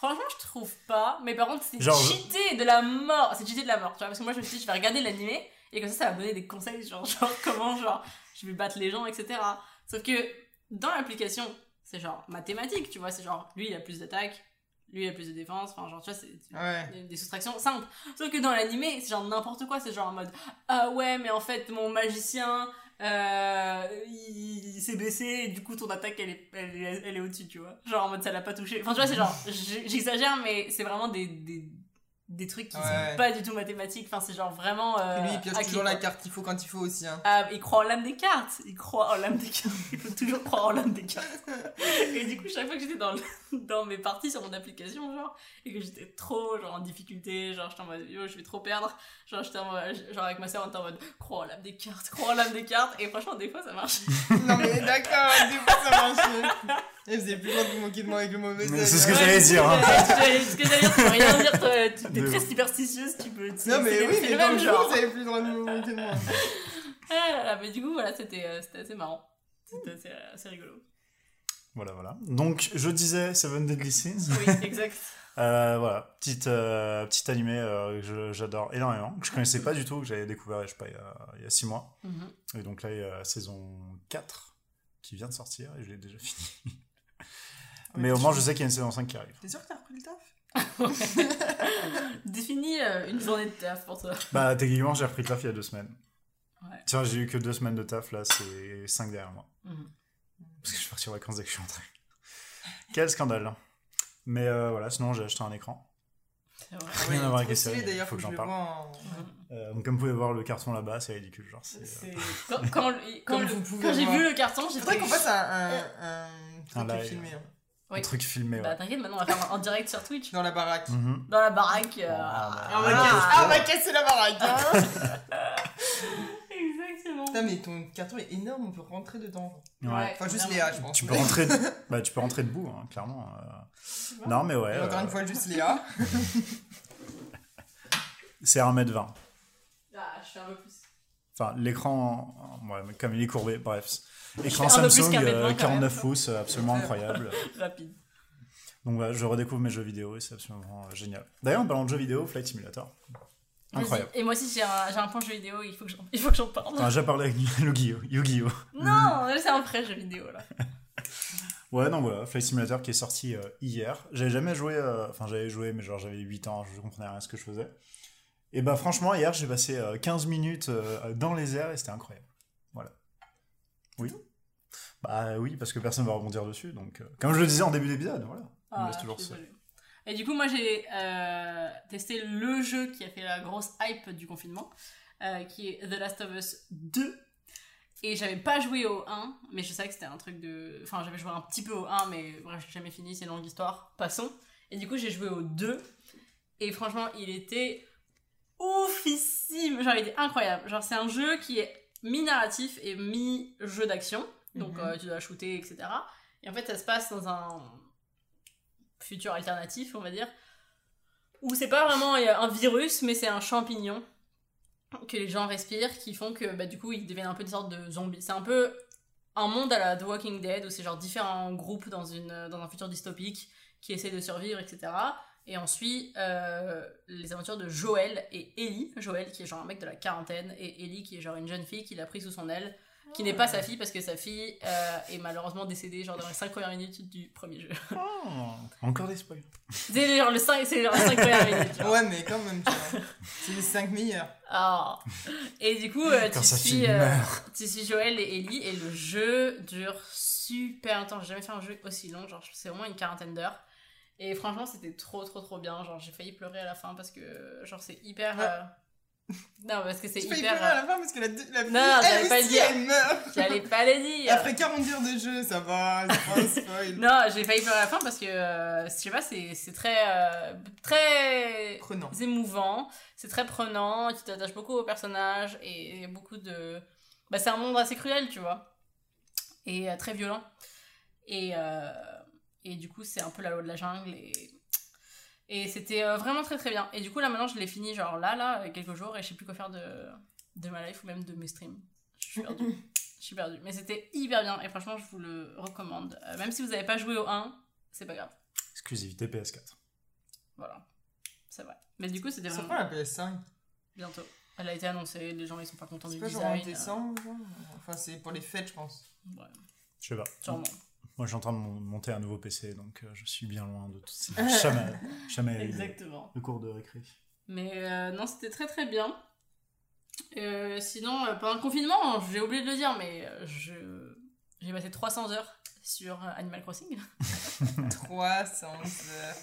A: Franchement, je trouve pas. Mais par contre, c'est
B: Genre,
A: cheaté de la mort. C'est cheaté de la mort, tu vois. Parce que moi, je me suis dit, je vais regarder l'animé. Et comme ça, ça va me donner des conseils, genre, genre comment, genre, je vais battre les gens, etc. Sauf que dans l'application, c'est genre mathématique, tu vois. C'est genre, lui, il a plus d'attaque. Lui, il a plus de défense. Enfin, genre, tu vois, c'est
C: Ouais.
A: des soustractions simples. Sauf que dans l'animé, c'est genre n'importe quoi. C'est genre en mode, ah ouais, mais en fait, mon magicien, euh, il, s'est baissé. Et du coup, ton attaque, elle est, elle elle est au-dessus, tu vois. Genre en mode, ça l'a pas touché. Enfin, tu vois, c'est genre, j'exagère, mais c'est vraiment des, des, des trucs qui
C: Ouais.
A: sont pas du tout mathématiques. Enfin, c'est genre vraiment. Euh,
C: Et lui, il pioche toujours la carte qu'il faut quand il faut aussi. Hein.
A: Ah, il croit en l'âme des cartes. Il croit en l'âme des cartes. Il faut toujours croire en l'âme des cartes. Et du coup, chaque fois que j'étais dans, le- dans mes parties sur mon application, genre, et que j'étais trop, genre, en difficulté, genre, j'étais en mode, yo, je vais trop perdre. Genre, j'étais en mode- genre, avec ma soeur, on était en mode, crois en l'âme des cartes, crois en l'âme des cartes. Et franchement, des fois, ça marche.
C: non mais d'accord, des fois ça marche. Et vous avez plus loin de vous moquer de moi avec le mauvais
B: Mais
C: œil,
B: c'est ce que
C: hein.
B: j'allais dire, hein.
A: Ce que j'allais dire, tu peux rien dire, toi, tu t'es très superstitieuse, tu peux. tu-
C: Non mais
A: c'est-
C: oui,
A: c'est
C: mais
A: le même
C: le
A: genre.
C: vous avez plus loin de vous moquer de moi.
A: Ah là là, mais du coup, voilà, c'était euh, c'était assez marrant. C'était assez, assez rigolo.
B: Voilà, voilà. Donc, je disais Seven Deadly Sins.
A: Oui, exact.
B: Euh, voilà, petite, euh, petit animé euh, que j'adore énormément, que je connaissais pas du tout, que j'avais découvert, je sais pas, il y a, il y a six mois.
A: Mhm.
B: Et donc là, il y a la saison 4 qui vient de sortir et je l'ai déjà fini. Mais au moins, je sais qu'il y a une saison 5 qui arrive.
C: T'es sûr que t'as repris le taf
A: Définis euh, une journée de taf pour toi.
B: Bah, techniquement, j'ai repris le taf il y a deux semaines.
A: Ouais.
B: Tiens, j'ai eu que deux semaines de taf, là, c'est 5 derrière moi.
A: Mhm.
B: Parce que je suis parti en vacances dès que je suis rentré. Quel scandale. hein. Mais euh, voilà, sinon, j'ai acheté un écran.
A: C'est vrai.
B: Rien à voir avec les
C: d'ailleurs,
B: faut que
C: je
B: j'en
C: le
B: parle.
C: en-
B: Euh, donc, comme vous pouvez voir, le carton là-bas, c'est ridicule. Genre, euh,
A: Quand, quand, quand j'ai vu le carton, j'ai fait.
C: qu'on fasse un, un, un
B: Un live.
C: filmé hein,
B: un
A: Oui.
B: truc filmé. ouais.
A: Bah t'inquiète, maintenant on va faire en direct sur Twitch.
C: dans la baraque.
B: Mhm.
A: Dans la baraque. euh,
B: Ah,
C: Ah, on va
B: Ah,
C: casser-
B: ah,
C: ah, on va casser la baraque hein.
A: Exactement.
C: Putain mais ton carton est énorme, on peut rentrer dedans.
B: Ouais.
C: Enfin juste. Léa je pense.
B: Tu peux rentrer, bah, tu peux rentrer debout, hein, clairement. euh. Non, mais ouais.
C: Et encore
B: euh,
C: une fois juste Léa.
B: C'est 1m20.
A: Ah, je fais un peu plus.
B: Enfin, l'écran, euh, ouais, comme il est courbé, bref. Écran Samsung,
A: qu'un mètre
B: euh,
A: vingt, quand
B: 49
A: même.
B: pouces, euh, absolument incroyable.
A: Rapide.
B: Donc voilà, je redécouvre mes jeux vidéo et c'est absolument euh, génial. D'ailleurs, en parlant de jeux vidéo, Flight Simulator. Incroyable.
A: Et moi aussi j'ai un, un point jeu vidéo, il faut que j'en, parle.
B: T'en as déjà parlé avec Yu-Gi-Oh! Yu-Gi-Oh!
A: Non, c'est un vrai jeu vidéo là.
B: Ouais, non, voilà, Flight Simulator qui est sorti euh, hier. J'avais jamais joué, euh, enfin j'avais joué, mais genre j'avais 8 ans, je comprenais rien à ce que je faisais. Et bah franchement, hier j'ai passé euh, 15 minutes euh, dans les airs et c'était incroyable. Voilà. Oui. Bah oui, parce que personne va rebondir dessus, donc euh, comme je le disais en début d'épisode, voilà. On me laisse
A: Ah,
B: toujours
A: désolée. Et du coup, moi j'ai euh, testé le jeu qui a fait la grosse hype du confinement, euh, qui est The Last of Us 2. Et j'avais pas joué au 1, mais je savais que c'était un truc de. Enfin, j'avais joué un petit peu au 1, mais bref, j'ai jamais fini, c'est une longue histoire. Passons. Et du coup, j'ai joué au 2. Et franchement, il était oufissime. Genre, il était incroyable. Genre, c'est un jeu qui est mi-narratif et mi-jeu d'action. Donc,
C: Mhm.
A: euh, tu dois shooter, etc. Et en fait, ça se passe dans un futur alternatif, on va dire, où c'est pas vraiment euh, un virus, mais c'est un champignon que les gens respirent qui font que bah, du coup ils deviennent un peu des sortes de zombies. C'est un peu un monde à la The Walking Dead où c'est genre différents groupes dans, une, dans un futur dystopique qui essaie de survivre, etc. Et on suit euh, les aventures de Joël et Ellie. Joël qui est genre un mec de la quarantaine et Ellie qui est genre une jeune fille qu'il a pris sous son aile, qui n'est pas sa fille parce que sa fille euh, est malheureusement décédée genre dans les 5 premières minutes du premier jeu.
B: Oh, encore des spoils.
A: C'est genre le 5, c'est genre les 5 premières minutes.
C: Ouais, mais quand même, tu vois. C'est les 5 meilleurs.
A: Ah. Et du coup, euh, tu, suis, euh, tu suis Joël et Ellie et le jeu dure super longtemps. J'ai jamais fait un jeu aussi long, genre c'est au moins une quarantaine d'heures. Et franchement, c'était trop trop trop bien. Genre j'ai failli pleurer à la fin parce que genre c'est hyper.
C: Ouais.
A: euh, Non, parce que c'est
C: Tu fais
A: hyper.
C: pleurer à
A: euh,
C: la fin parce que la, la
A: Non,
C: elle
A: pas le
C: aussi,
A: dire.
C: elle meurt.
A: J'allais pas les dire.
C: Après 40 heures de jeu, ça va, c'est pas un spoil.
A: Non, j'ai failli pleurer à la fin parce que euh, je sais pas, c'est très euh, très
C: Prenant.
A: émouvant, c'est très prenant, tu t'attaches beaucoup au personnage et il y a beaucoup de bah c'est un monde assez cruel, tu vois. Et euh, très violent. Et euh, et du coup, c'est un peu la loi de la jungle et et c'était euh, vraiment très très bien. Et du coup, là maintenant, je l'ai fini genre là là avec quelques jours et je sais plus quoi faire de de ma life ou même de mes streams. Je suis perdue. Je suis perdue. Mais c'était hyper bien et franchement, je vous le recommande. Euh, même si vous n'avez pas joué au 1, c'est pas grave.
B: Exclusivité PS4.
A: Voilà. C'est vrai. Mais du coup, c'était
C: C'est
A: vraiment
C: pas la PS5
A: bientôt. Elle a été annoncée, les gens ils sont pas contents
C: C'est
A: du
C: pas genre en
A: design.
C: décembre genre? Enfin, c'est pour les fêtes, je pense.
A: euh, ouais,
B: Je sais pas.
A: sûrement.
B: Moi, je suis en train de mon- monter un nouveau PC, donc euh, je suis bien loin de toutes ces chamailleries. chamailleries de-
A: Exactement.
B: de cours de récré.
A: Mais euh, non, c'était très très bien. Euh, sinon, euh, pendant le confinement, j'ai oublié de le dire, mais je j'ai passé 300 heures sur Animal Crossing.
C: 300 heures.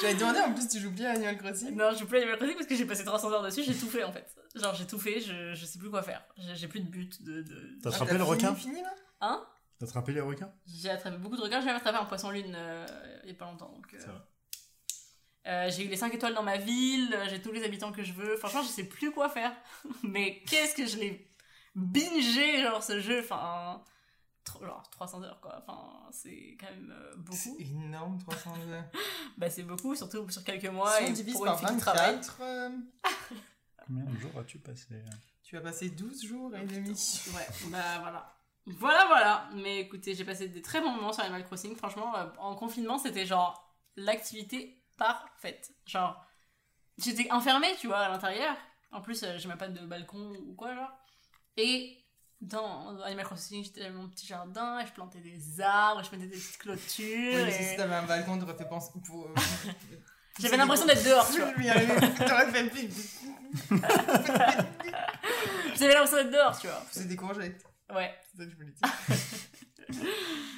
C: J'avais demandé en plus, tu joues bien Animal Crossing
A: non, je joue plus à Animal Crossing parce que j'ai passé 300 heures dessus, j'ai tout fait en fait. Genre, j'ai tout fait, je, je sais plus quoi faire. J'ai j'ai plus de but de. de...
B: T'as
C: Ah,
B: attrapé
C: t'as
B: le requin
C: fini là?
A: Hein?
B: T'as attrapé les requins?
A: J'ai attrapé beaucoup de requins, j'ai même attrapé un poisson lune euh, il y a pas longtemps. Donc, euh,
B: Ça va.
A: euh, j'ai eu les 5 étoiles dans ma ville, euh, j'ai tous les habitants que je veux. Franchement, je sais plus quoi faire. Mais qu'est-ce que je l'ai bingé, genre ce jeu. Enfin, genre 300 heures quoi. Enfin, c'est quand même euh, beaucoup.
C: C'est énorme, 300 heures.
A: Bah, c'est beaucoup, surtout sur quelques mois.
C: si on
A: et
C: divise
A: pour
C: par
A: une fille qui travaille.
C: 24, euh,
B: Combien de jours as-tu passé?
C: tu vas passer 12 jours et demi.
A: Ouais, bah voilà. Voilà, voilà. Mais écoutez, j'ai passé des très bons moments sur Animal Crossing. Franchement, euh, en confinement, c'était genre l'activité parfaite. Genre, j'étais enfermée, tu vois, à l'intérieur. En plus, euh, j'ai même pas de balcon ou quoi, genre. Et dans Animal Crossing, j'étais dans mon petit jardin, et je plantais des arbres, je mettais des petites clôtures.
C: Oui,
A: et-
C: si t'avais un balcon, t'aurais fait penser. Pour, euh,
A: J'avais l'impression d'être dehors, tu vois.
C: T'aurais fait.
A: J'avais l'impression d'être dehors, tu vois.
C: C'est courgettes.
A: Ouais.
C: C'est ça que je voulais dire.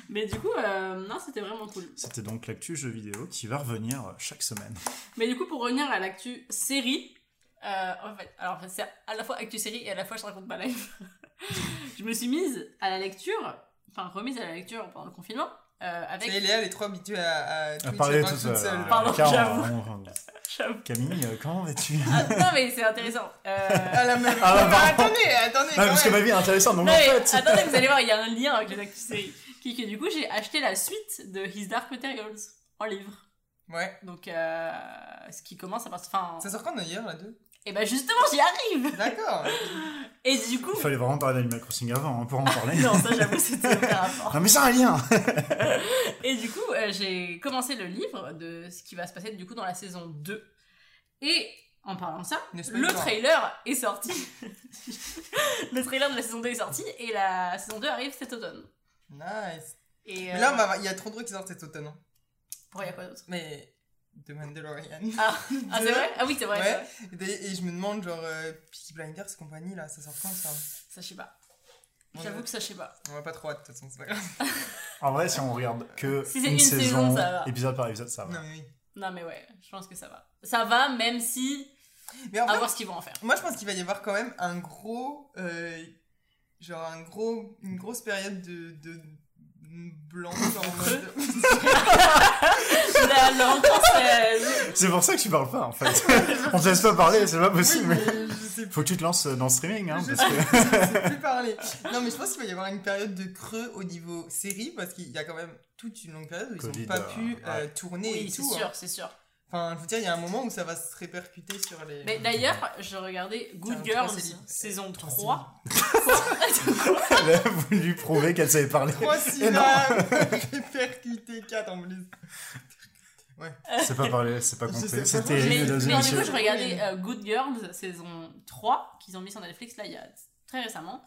A: Mais du coup, euh, non, c'était vraiment cool.
B: C'était donc l'actu jeu vidéo qui va revenir euh, chaque semaine.
A: Mais du coup, pour revenir à l'actu série, euh, en fait, alors c'est à la fois actu série et à la fois je te raconte ma life. je me suis mise à la lecture, enfin remise à la lecture pendant le confinement, euh, avec.
C: C'est Léa, elle est trop habituée à, à
B: À
C: Twitch,
B: parler
C: elle
B: tout
C: parle
B: seul.
C: toute seule.
A: Pardon,
B: Car,
A: j'avoue.
B: on-
A: J'avoue.
B: Camille, euh, comment vas-tu
A: Ah, non mais c'est intéressant. Euh,
C: À la même.
B: Ah, bah,
C: Ah, attendez, attendez. Quand
B: parce que ma vie est intéressante, donc
A: non,
B: en
A: mais
B: fait.
A: attendez, vous allez voir, il y a un lien avec les actu séries. Qui est que du coup j'ai acheté la suite de His Dark Materials en livre.
C: Ouais.
A: Donc euh, ce qui commence à partir. Enfin.
C: Ça sort quand d'ailleurs, la 2
A: Et ben justement j'y arrive.
C: D'accord.
A: Et du coup.
B: Il fallait vraiment parler d'Animal Crossing avant hein, pour en parler.
A: Non ça j'avoue c'était aucun rapport.
B: Non, mais c'est un lien
A: Et du coup, euh, j'ai commencé le livre de ce qui va se passer du coup dans la saison 2. Et en parlant de ça, le trailer est sorti. le trailer de la saison 2 est sorti et la saison 2 arrive cet automne.
C: Nice.
A: Et
C: Mais
A: euh,
C: là, on va- il y a trop de trucs qui sortent cet automne. hein.
A: pourquoi il y a quoi d'autre?
C: Mais. The Mandalorian.
A: Ah, ah c'est vrai? Ah oui, c'est vrai. c'est
C: Ouais.
A: vrai.
C: Et, et je me demande, genre, euh, Peaky Blinders et compagnie, là, ça sort quand ça?
A: Ça, je sais pas.
C: Ouais.
A: J'avoue que ça, je sais pas.
C: On va pas trop hâte, de toute façon, c'est pas grave.
B: En vrai, si on regarde que
A: Si c'est
B: une,
A: une saison,
B: saison,
A: ça va.
B: épisode par épisode, ça va.
C: Non, mais oui.
A: Non, mais ouais, je pense que ça va. Ça va, même si.
C: Mais en
A: À
C: fait,
A: voir ce qu'ils vont en faire.
C: moi, je pense qu'il va y avoir quand même un gros. euh, genre, un gros, une grosse période de. de blanc, genre en mode.
A: La langue française.
B: C'est pour ça que tu parles pas en fait. on te laisse pas parler, c'est pas
C: Oui,
B: possible.
C: mais je sais
B: Faut que tu te lances dans le streaming, hein,
C: Je
B: parce que...
C: je sais plus parler. Non, mais je pense qu'il va y avoir une période de creux au niveau série parce qu'il y a quand même toute une longue période où ils n'ont pas
B: euh,
C: pu euh,
B: ouais.
C: tourner
A: Oui,
C: et
A: c'est
C: tout.
A: sûr,
C: hein.
A: c'est sûr.
C: Enfin, je veux dire, il y a un moment où ça va se répercuter sur les.
A: Mais d'ailleurs, je regardais Good Girls saison
C: Trois
A: 3.
B: Elle a voulu prouver qu'elle savait parler.
C: Trois
B: Et non.
C: syllabes répercuté 4 en plus.
B: C'est pas parlé, c'est pas
C: pas.
B: C'était
A: Mais, du coup, je regardais euh, Good Girls saison 3 qu'ils ont mis sur Netflix là il y a très récemment.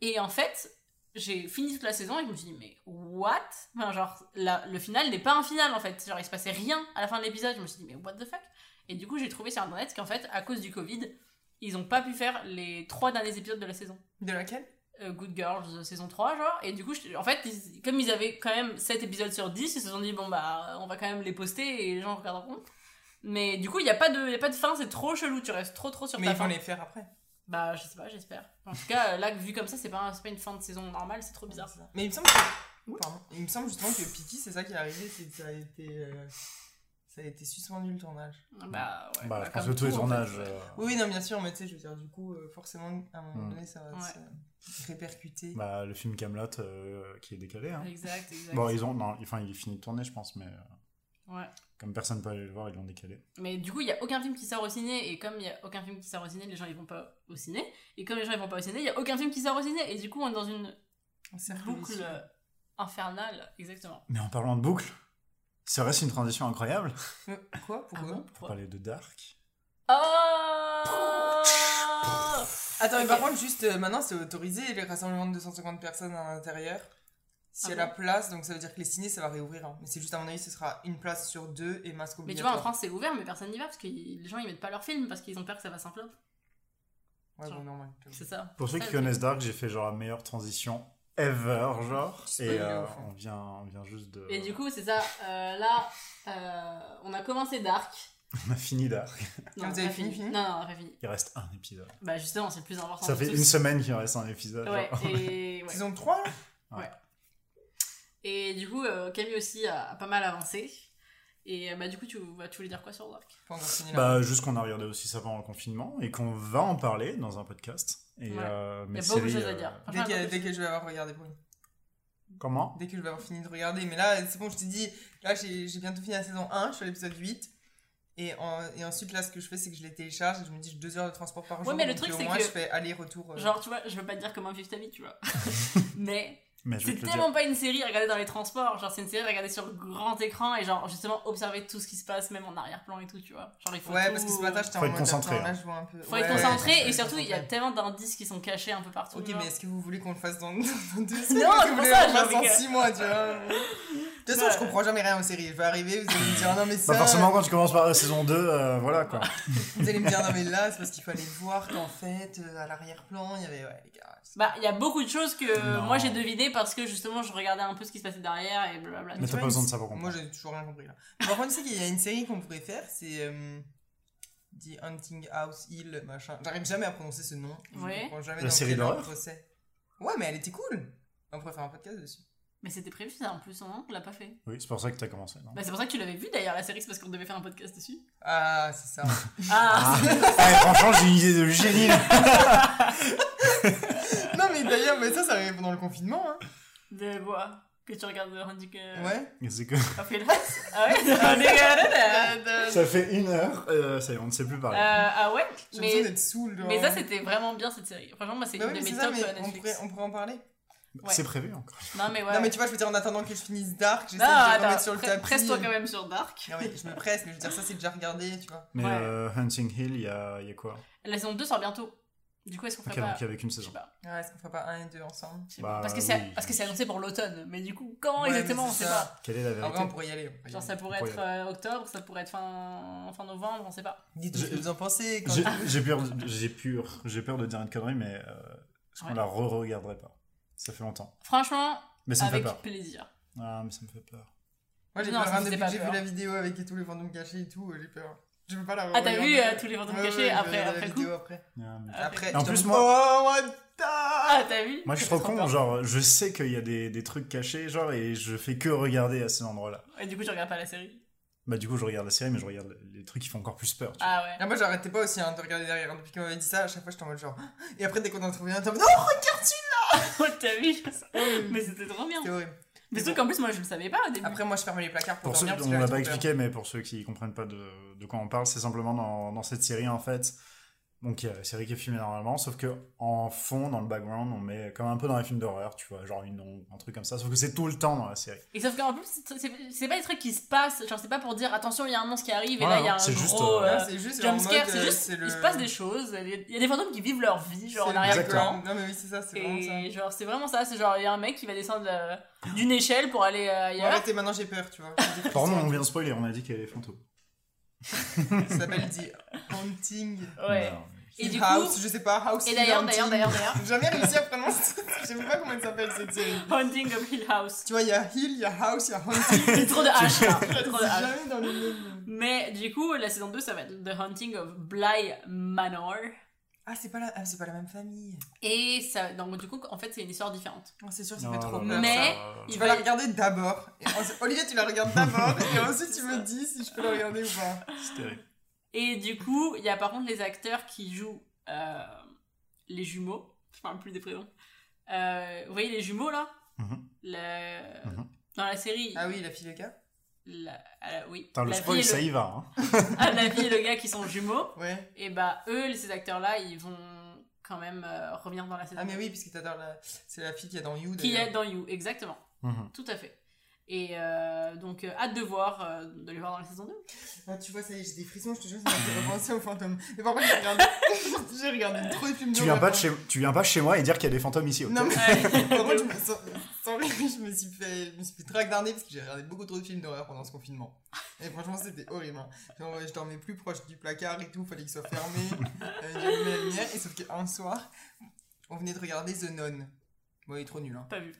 A: Et en fait, j'ai fini toute la saison et je me suis dit, mais what? Enfin, Genre, la- le final n'est pas un final en fait. Genre, il se passait rien à la fin de l'épisode. Je me suis dit, mais what the fuck? Et du coup, j'ai trouvé sur internet qu'en fait, à cause du Covid, ils ont pas pu faire les trois derniers épisodes de la saison.
C: De laquelle?
A: Euh, Good Girls euh, saison 3 genre et du coup je- en fait ils- comme ils avaient quand même 7 épisodes sur 10 ils se sont dit bon bah on va quand même les poster et les gens regarderont mais du coup il y a pas de y a pas de fin c'est trop chelou tu restes trop trop sur
C: Mais
A: ta
C: ils vont les faire après.
A: Bah je sais pas j'espère en tout cas euh, là vu comme ça c'est pas, c'est pas une fin de saison normale c'est trop bizarre
C: ça. Mais il me semble que... Pardon. Il me semble justement que Piki, c'est ça qui est arrivé, c'est que ça a été... euh, Ça a été suspendu le tournage.
A: bah ouais
B: Bah,
A: bah,
B: je pense
A: comme
B: que tous les
A: tout, en fait.
B: tournages. euh,
C: Oui, oui, non, bien sûr, mais tu sais, je veux dire, du coup, euh, forcément, à un moment
B: Hmm.
C: donné, ça va
A: Ouais.
C: se répercuter.
B: Bah, le film Camelot qui est décalé. Hein.
A: exact exact
B: Bon, ils ont. Non, enfin, il est fini de tourner, je pense, mais euh,
A: ouais.
B: Comme personne peut aller le voir, ils l'ont décalé.
A: mais du coup il y a aucun film qui sort au ciné et comme il y a aucun film qui sort au ciné les gens ils vont pas au ciné. Et comme les gens ils vont pas au ciné il y a aucun film qui sort au ciné. Et du coup on est dans une boucle
C: vicieux.
A: infernale exactement.
B: Mais en parlant de boucle, serait-ce une transition incroyable?
C: Euh, Quoi?
A: Ah
C: Pourquoi?
A: bon?
B: Pour
A: Pourquoi?
B: parler de Dark.
A: Oh
C: Attends, mais par contre, juste euh, maintenant, c'est autorisé les rassemblements de 250 personnes à l'intérieur. S'il y a la place, donc ça veut dire que les ciné, ça va réouvrir. hein. Mais c'est juste, à mon avis, ce sera une place sur deux et masque
A: Mais tu vois, en
C: obligatoire.
A: France, c'est ouvert, mais personne n'y va parce que les gens ils mettent pas leurs films parce qu'ils ont peur que ça fasse un flop.
C: Ouais, bon, normal.
A: C'est ça.
B: Pour ceux
A: Ça,
B: qui connaissent Dark, j'ai fait genre la meilleure transition ever, genre. Et euh,
C: ouf,
B: on, vient, on vient juste de.
A: Et du coup, c'est ça. euh, là, euh, on a commencé Dark.
B: On a fini Dark.
A: Non,
C: Ah, vous avez fini, fini
A: Non, non, on a pas fini.
B: Il reste un épisode.
A: Bah, justement, c'est le plus important.
B: Ça
A: de
B: fait
A: tous.
B: une semaine qu'il reste un épisode.
A: Ouais,
B: genre.
A: et, ouais.
C: Saison 3
A: et du coup, euh, Camille aussi a, a pas mal avancé. Et euh, bah, du coup, tu, bah, tu voulais dire quoi sur Dark.
B: Bah, juste qu'on a regardé aussi ça pendant le confinement et qu'on va en parler dans un podcast. Et
A: Ouais.
B: euh,
A: Il y a beaucoup de choses à dire.
C: dès, que, dès je vais avoir regardé pour une.
B: Comment?
C: Dès que je vais avoir fini de regarder. Mais là, c'est bon, je t'ai dit, là, j'ai j'ai bientôt fini la saison 1, je suis à l'épisode 8. Et, en- et ensuite, là, ce que je fais, c'est que je les télécharge et je me dis, j'ai deux heures de transport par jour.
A: mais le truc,
C: au
A: c'est
C: moins,
A: que-
C: je fais aller-retour. euh.
A: Genre, tu vois, je veux pas te dire comment vivre ta vie, tu vois. mais c'est
B: te le
A: tellement
B: dire.
A: pas une série à regarder dans les transports. Genre, c'est une série à regarder sur grand écran et genre, justement, observer tout ce qui se passe, même en arrière-plan et tout, tu vois. Genre, il faut.
C: Ouais,
A: tout-
C: parce que ce matin, j'étais
B: Faut
C: en
B: être
C: mode
B: concentré,
C: là,
B: hein.
C: je vois un peu.
A: Faut
C: Ouais,
A: être concentré et surtout, il y a tellement d'indices qui sont cachés un peu partout.
C: Ok, mais est-ce que vous voulez qu'on le fasse dans, deux semaines
A: Non,
C: Est-ce que
A: c'est
C: vous voulez
A: ça,
C: qu'on le fasse
A: que-
C: six mois, tu vois De toute façon,
A: Ouais.
C: je comprends jamais rien aux séries. Je vais arriver, vous allez me dire non, mais ça.
B: Bah, forcément, quand tu commences par la saison 2, euh, voilà quoi.
C: Vous allez me dire non, mais là, c'est parce qu'il fallait voir qu'en fait, euh, à l'arrière-plan, il y avait. Ouais, les gars. C'est-
A: Bah, il y a beaucoup de choses que
B: Non.
A: moi j'ai deviné parce que justement je regardais un peu ce qui se passait derrière et blablabla.
B: Mais t'as pas besoin de ça pour
C: Moi,
B: comprendre.
C: j'ai toujours rien compris là. Par contre, tu sais qu'il y a une série qu'on pourrait faire, c'est. euh, The Hunting House Hill, machin. J'arrive jamais à prononcer ce nom.
A: Ouais.
C: jamais
B: La série d'horreur.
C: Ouais, mais elle était cool. On pourrait faire un podcast dessus.
A: Mais c'était prévu ça en plus, non On l'a pas fait.
B: Oui, c'est pour ça que t'as commencé. Non
A: Bah, c'est pour ça que tu l'avais vu d'ailleurs la série, c'est parce qu'on devait faire un podcast dessus.
C: Ah, c'est ça.
A: Ah,
B: Ah, franchement, j'ai une idée de génie. là.
C: d'ailleurs, mais ça, ça arrive pendant le confinement. Hein.
A: De quoi Que tu regardes The Hunting euh,
C: Ouais.
B: C'est que
A: Ah ouais euh,
B: ça fait une heure, euh, ça y est, on ne sait plus parler.
A: Ah ouais
C: J'ai l'impression
A: mais,
C: d'être saoul. genre.
A: mais ça c'était vraiment bien cette série. Franchement, moi c'est
C: Bah
A: une
C: oui,
A: de mes top
C: mais
A: euh,
C: on
A: Netflix.
C: pourrait, on pourrait en parler.
A: ouais.
B: C'est prévu encore.
A: Non mais ouais.
C: Non, mais tu vois, je veux dire, en attendant que je finisse Dark, j'essaie de le
A: attends,
C: remettre sur le
A: pre-
C: tapis.
A: presse-toi quand même sur Dark.
C: Non, mais je me presse, mais je veux dire, ça, c'est déjà regardé, tu vois.
B: Mais
A: Ouais.
B: euh, Hunting Hill, il y a, il y a quoi?
A: La saison 2 sort bientôt. Du coup, est-ce qu'on ferait pas Je sais
B: saison.
A: pas.
C: Ouais, est-ce qu'on ferait pas un et deux ensemble
B: Bah.
A: Parce que c'est
B: oui.
A: parce que c'est annoncé pour l'automne. Mais du coup, quand
C: Ouais,
A: exactement, on sait pas.
B: Quelle est la
C: En vrai,
B: vérité
C: on pourrait y aller. on pourrait y
A: Genre ça pourrait être euh, octobre, ça pourrait être fin, fin novembre, on sait pas.
C: Dites-nous ce que
B: J'ai-
C: vous en pensez.
B: J'ai peur, j'ai peur, j'ai peur de dire une connerie, mais euh, est-ce qu'on
A: Ouais.
B: la re-regarderait pas? Ça fait longtemps.
A: Franchement,
B: Mais ça me fait
A: avec
B: peur.
A: plaisir.
B: Ah, mais ça me fait peur.
C: Moi, j'ai peur depuis que j'ai vu la vidéo avec tous les fantômes cachés et tout, euh, j'ai peur. Je peux pas la
A: Ah, t'as vu euh, tous les fantômes
C: Ouais,
A: cachés
C: ouais,
A: après, après coup
C: vidéo après.
B: Ah, mais-
A: Après.
C: Après,
B: En plus, moi-
C: Oh, what the-
A: Ah, t'as vu
B: Moi, je suis trop con.
A: peur.
B: Genre, je sais qu'il y a des, des trucs cachés, genre, et je fais que regarder à ces endroits-là.
A: Et du coup, tu regardes pas la série.
B: Bah, du coup, je regarde la série, mais je regarde les trucs qui font encore plus peur. tu vois.
A: Ah ouais.
C: Ah, moi, j'arrêtais pas aussi hein, de regarder derrière. Depuis qu'on m'avait dit ça, à chaque fois, j'étais en mode genre. Et après, dès qu'on en trouvait un, t'es en mode. Oh, regarde
A: Oh, t'as vu
C: celui-là
A: Mais c'était trop bien.
C: C'était horrible.
A: Mais surtout qu'en plus, moi, je le savais pas au début.
C: Après, moi, je fermais les placards pour,
B: Pour ceux,
C: dormir. parce
B: on l'a pas expliqué, mais pour ceux qui comprennent pas de, de quoi on parle, c'est simplement dans, dans cette série, en fait, Donc il y a la série qui est filmée normalement, sauf que en fond, dans le background, on met comme un peu dans les films d'horreur, tu vois, genre une ombre, un truc comme ça, sauf que c'est tout le temps dans la série.
A: Et sauf qu'en plus, c'est- c'est c'est pas des trucs qui se passent, genre c'est pas pour dire attention, il y a un monstre qui arrive et
B: Ouais,
A: là il y a un
B: c'est juste,
A: gros
B: euh,
A: euh,
C: Ouais, c'est juste en
A: jumpscare, c'est
C: euh,
A: juste,
C: c'est le-
A: il se passe des choses, il y a- des fantômes qui vivent leur vie, genre en
C: c'est le
A: arrière
B: Exactement.
C: background. Non mais oui, c'est ça, c'est vraiment ça.
A: Et genre c'est vraiment ça, c'est genre il y a un mec qui va descendre euh, d'une échelle pour aller euh, ailleurs.
C: arrêtez, maintenant j'ai peur, tu vois.
B: Pardon, on vient de spoiler, on a dit qu'il y avait des fantômes.
C: Ça s'appelle The Haunting.
A: Ouais.
B: Non,
A: Et
C: Hill
A: du
C: House,
A: coup,
C: je sais pas, House
A: et d'ailleurs, d'ailleurs, d'ailleurs, d'ailleurs,
C: J'ai jamais réussi à prononcer. Je sais même pas comment elle s'appelle cette série.
A: Haunting of Hill House.
C: Tu vois, il y a Hill, il y a House, il y a Haunting.
A: C'est trop de H là, c'est trop de
C: C'est
A: H.
C: jamais dans le même.
A: Mais du coup, la saison 2, ça va être The Haunting of Bly Manor.
C: Ah, c'est pas, la... ah, c'est pas la même famille.
A: Et ça, donc du coup, en fait, c'est une histoire différente.
C: Oh, c'est sûr, ça
B: non,
C: fait trop
B: non,
C: peur.
A: Mais-
C: ça.
A: Il
C: Tu
A: va
C: vas la regarder d'abord. Et Olivier, tu la regardes d'abord. et ensuite, tu me dis si je peux la regarder ou pas.
B: C'est terrible.
A: Et du coup, il y a par contre les acteurs qui jouent euh, les jumeaux. Je parle plus des prénoms. Euh, vous voyez les jumeaux là?
B: Mhm.
A: Le-
B: Mhm.
A: Dans la série.
C: Ah oui, la fille et le gars
A: la- euh, oui.
B: Le
A: la
B: spoil, ça y va. Hein.
A: ah, la fille et le gars qui sont jumeaux.
C: Ouais.
A: Et bah, eux, ces acteurs-là, ils vont quand même euh, revenir dans la saison.
C: Ah, mais oui, parce que t'adores la. C'est la fille qui est dans You.
A: Qui est dans You, exactement.
B: Mhm.
A: Tout à fait. Et euh, donc, euh, hâte de voir, euh, de les voir dans la saison 2.
C: Ah, tu vois, ça y est, j'ai des frissons, je te jure, ça m'a fait repenser aux fantômes. Mais par contre, j'ai regardé, j'ai regardé trop de films
B: Tu viens,
C: d'horreur.
B: pas de chez... tu viens pas chez moi et dire qu'il y a des fantômes ici, ok
C: Non, mais par contre, je me, sans, sans rire, je me suis fait, je me suis fait traquenarder parce que j'ai regardé beaucoup trop de films d'horreur pendant ce confinement. Et franchement, c'était horrible. hein. Genre, je dormais plus proche du placard et tout, fallait qu'il soit fermé. Euh, J'allumais la lumière, et sauf qu'un soir, on venait de regarder The Nun. Bon, il est trop nul, hein.
A: Pas vu.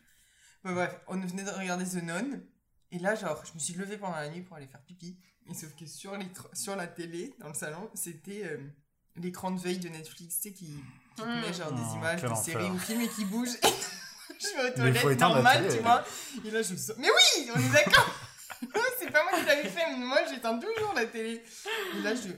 C: Ouais, bref, on venait de regarder The Nun. Et là, genre, je me suis levée pendant la nuit pour aller faire pipi. Et sauf que sur, sur la télé, dans le salon, c'était euh, l'écran de veille de Netflix, tu sais, qui, qui met genre des
B: Oh,
C: images de séries ou films et qui bougent. je vais aux toilettes, normal, tu vois. Et là, je sors. Mais oui, on est d'accord C'est pas moi qui l'avais fait, mais moi, j'éteins toujours la télé. Et là, je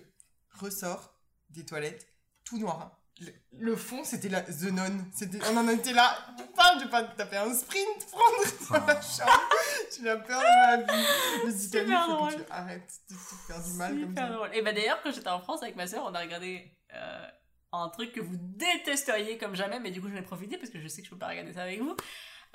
C: ressors des toilettes, tout noir. Le, fond, c'était la The Nun. C'était, on en était là. Putain, je vais pas taper un sprint, prendre dans la chambre. J'ai la peur de ma vie. Je me Camille, faut que tu arrêtes de te faire du mal comme
A: Super
C: ça.
A: drôle. Et bah d'ailleurs, quand j'étais en France avec ma soeur, on a regardé euh, un truc que vous détesteriez comme jamais, mais du coup j'en ai profité parce que je sais que je peux pas regarder ça avec vous.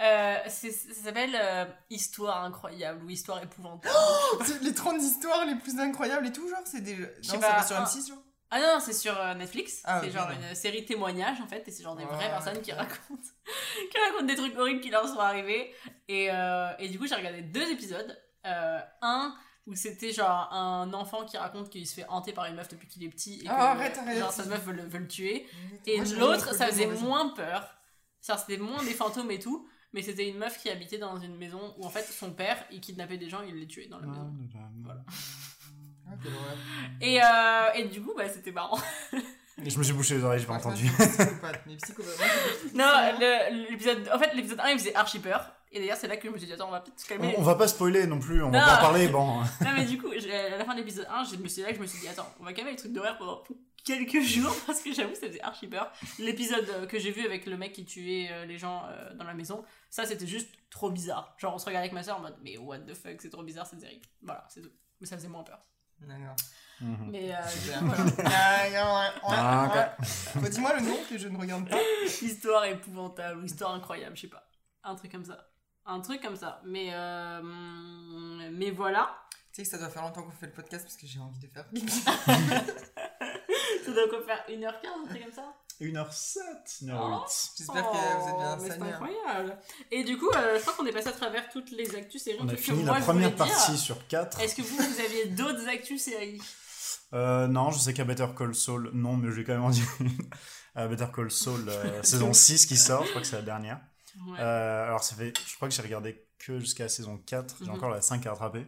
A: Euh, ça s'appelle euh, Histoire incroyable ou Histoire épouvantable.
C: Les 30 histoires les plus incroyables et tout, genre, c'est des. Non, c'est
A: pas,
C: pas sur
A: un-
C: M6, genre
A: ah non, c'est sur euh, Netflix.
C: Ah,
A: c'est genre une série témoignage en fait, et c'est genre des
C: Ouais,
A: vraies personnes qui racontent, qui racontent des trucs horribles qui leur sont arrivés. Et, euh, et du coup, j'ai regardé deux épisodes. Euh, un où c'était genre un enfant qui raconte qu'il se fait hanter par une meuf depuis qu'il est petit et que
C: Ah, arrête, arrête.
A: genre sa meuf veut le, veut le tuer. Et l'autre, ça faisait moins peur. C'était moins des fantômes et tout, mais c'était une meuf qui habitait dans une maison où en fait son père, il kidnappait des gens, il les tuait dans la maison.
C: Ah, quelle horreur.
A: Et, euh, et du coup, bah, c'était marrant.
B: Je me suis bouché les oreilles, j'ai pas entendu.
C: mais
A: Non, le- l'épisode, en fait, l'épisode 1, il faisait archi peur. Et d'ailleurs, c'est là que je me suis dit, attends, on va peut-être se calmer.
B: On, on va pas spoiler non plus, on va
A: Non.
B: pas en parler, bon.
A: Non, mais du coup, j'ai- à la fin de l'épisode 1, je me suis là que je me suis dit, attends, on va calmer les trucs d'horreur pendant quelques jours parce que j'avoue, ça faisait archi peur. L'épisode euh, que j'ai vu avec le mec qui tuait euh, les gens euh, dans la maison, ça c'était juste trop bizarre. Genre, on se regardait avec ma soeur en mode, mais what the fuck, c'est trop bizarre cette série. Voilà, c'est tout. Mais ça faisait moins peur.
C: D'accord.
A: Mais euh, voilà.
C: Ah, ouais, Dis-moi le nom que je ne regarde pas.
A: histoire épouvantable ou histoire incroyable, je sais pas. Un truc comme ça. Un truc comme ça. Mais, euh, mais voilà.
C: Tu sais que ça doit faire longtemps qu'on fait le podcast parce que j'ai envie de faire.
A: Ça doit quoi faire 1h15, un truc comme ça?
B: 1h07, 1h08.
C: J'espère que vous êtes bien
A: Oh, C'est incroyable. Et du coup, euh, je crois qu'on est passé à travers toutes les actus séries.
B: On a
A: que
B: fini
A: moi,
B: la première
A: dire.
B: partie sur 4.
A: Est-ce que vous, vous aviez d'autres actus séries?
B: Euh, non, je sais a Better Call Saul. Non, mais je vais quand même en dire une. Better Call Saul, euh, saison 6 qui sort, je crois que c'est la dernière.
A: Ouais.
B: Euh, alors, ça fait, je crois que j'ai regardé que jusqu'à la saison 4. J'ai
A: Mhm.
B: encore la 5 à rattraper.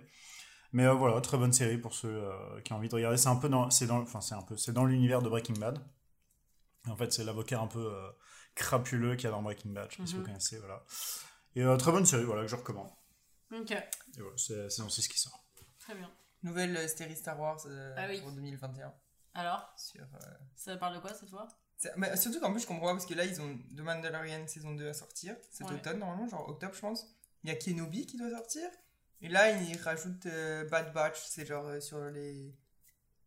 B: Mais euh, voilà, très bonne série pour ceux euh, qui ont envie de regarder. C'est un peu dans, c'est dans, enfin, c'est un peu, c'est dans l'univers de Breaking Bad. En fait, c'est l'avocat un peu euh, crapuleux qu'il y a dans Breaking Bad. Je sais pas si vous
A: Mhm.
B: connaissez, voilà. Et euh, très bonne série, voilà, que je recommande.
A: Ok,
B: Et voilà, c'est la saison 6 qui sort.
A: très bien.
C: Nouvelle euh, série Star Wars euh,
A: Ah oui.
C: pour 2021.
A: Alors,
C: Sur, euh,
A: ça parle de quoi cette fois?
C: C'est- mais surtout qu'en plus, je comprends pas parce que là, ils ont The Mandalorian saison 2 à sortir. Cet
A: Ouais.
C: automne, normalement, genre octobre, je pense. Il y a Kenobi qui doit sortir. Et là, ils rajoutent euh, Bad Batch. C'est genre euh, sur les.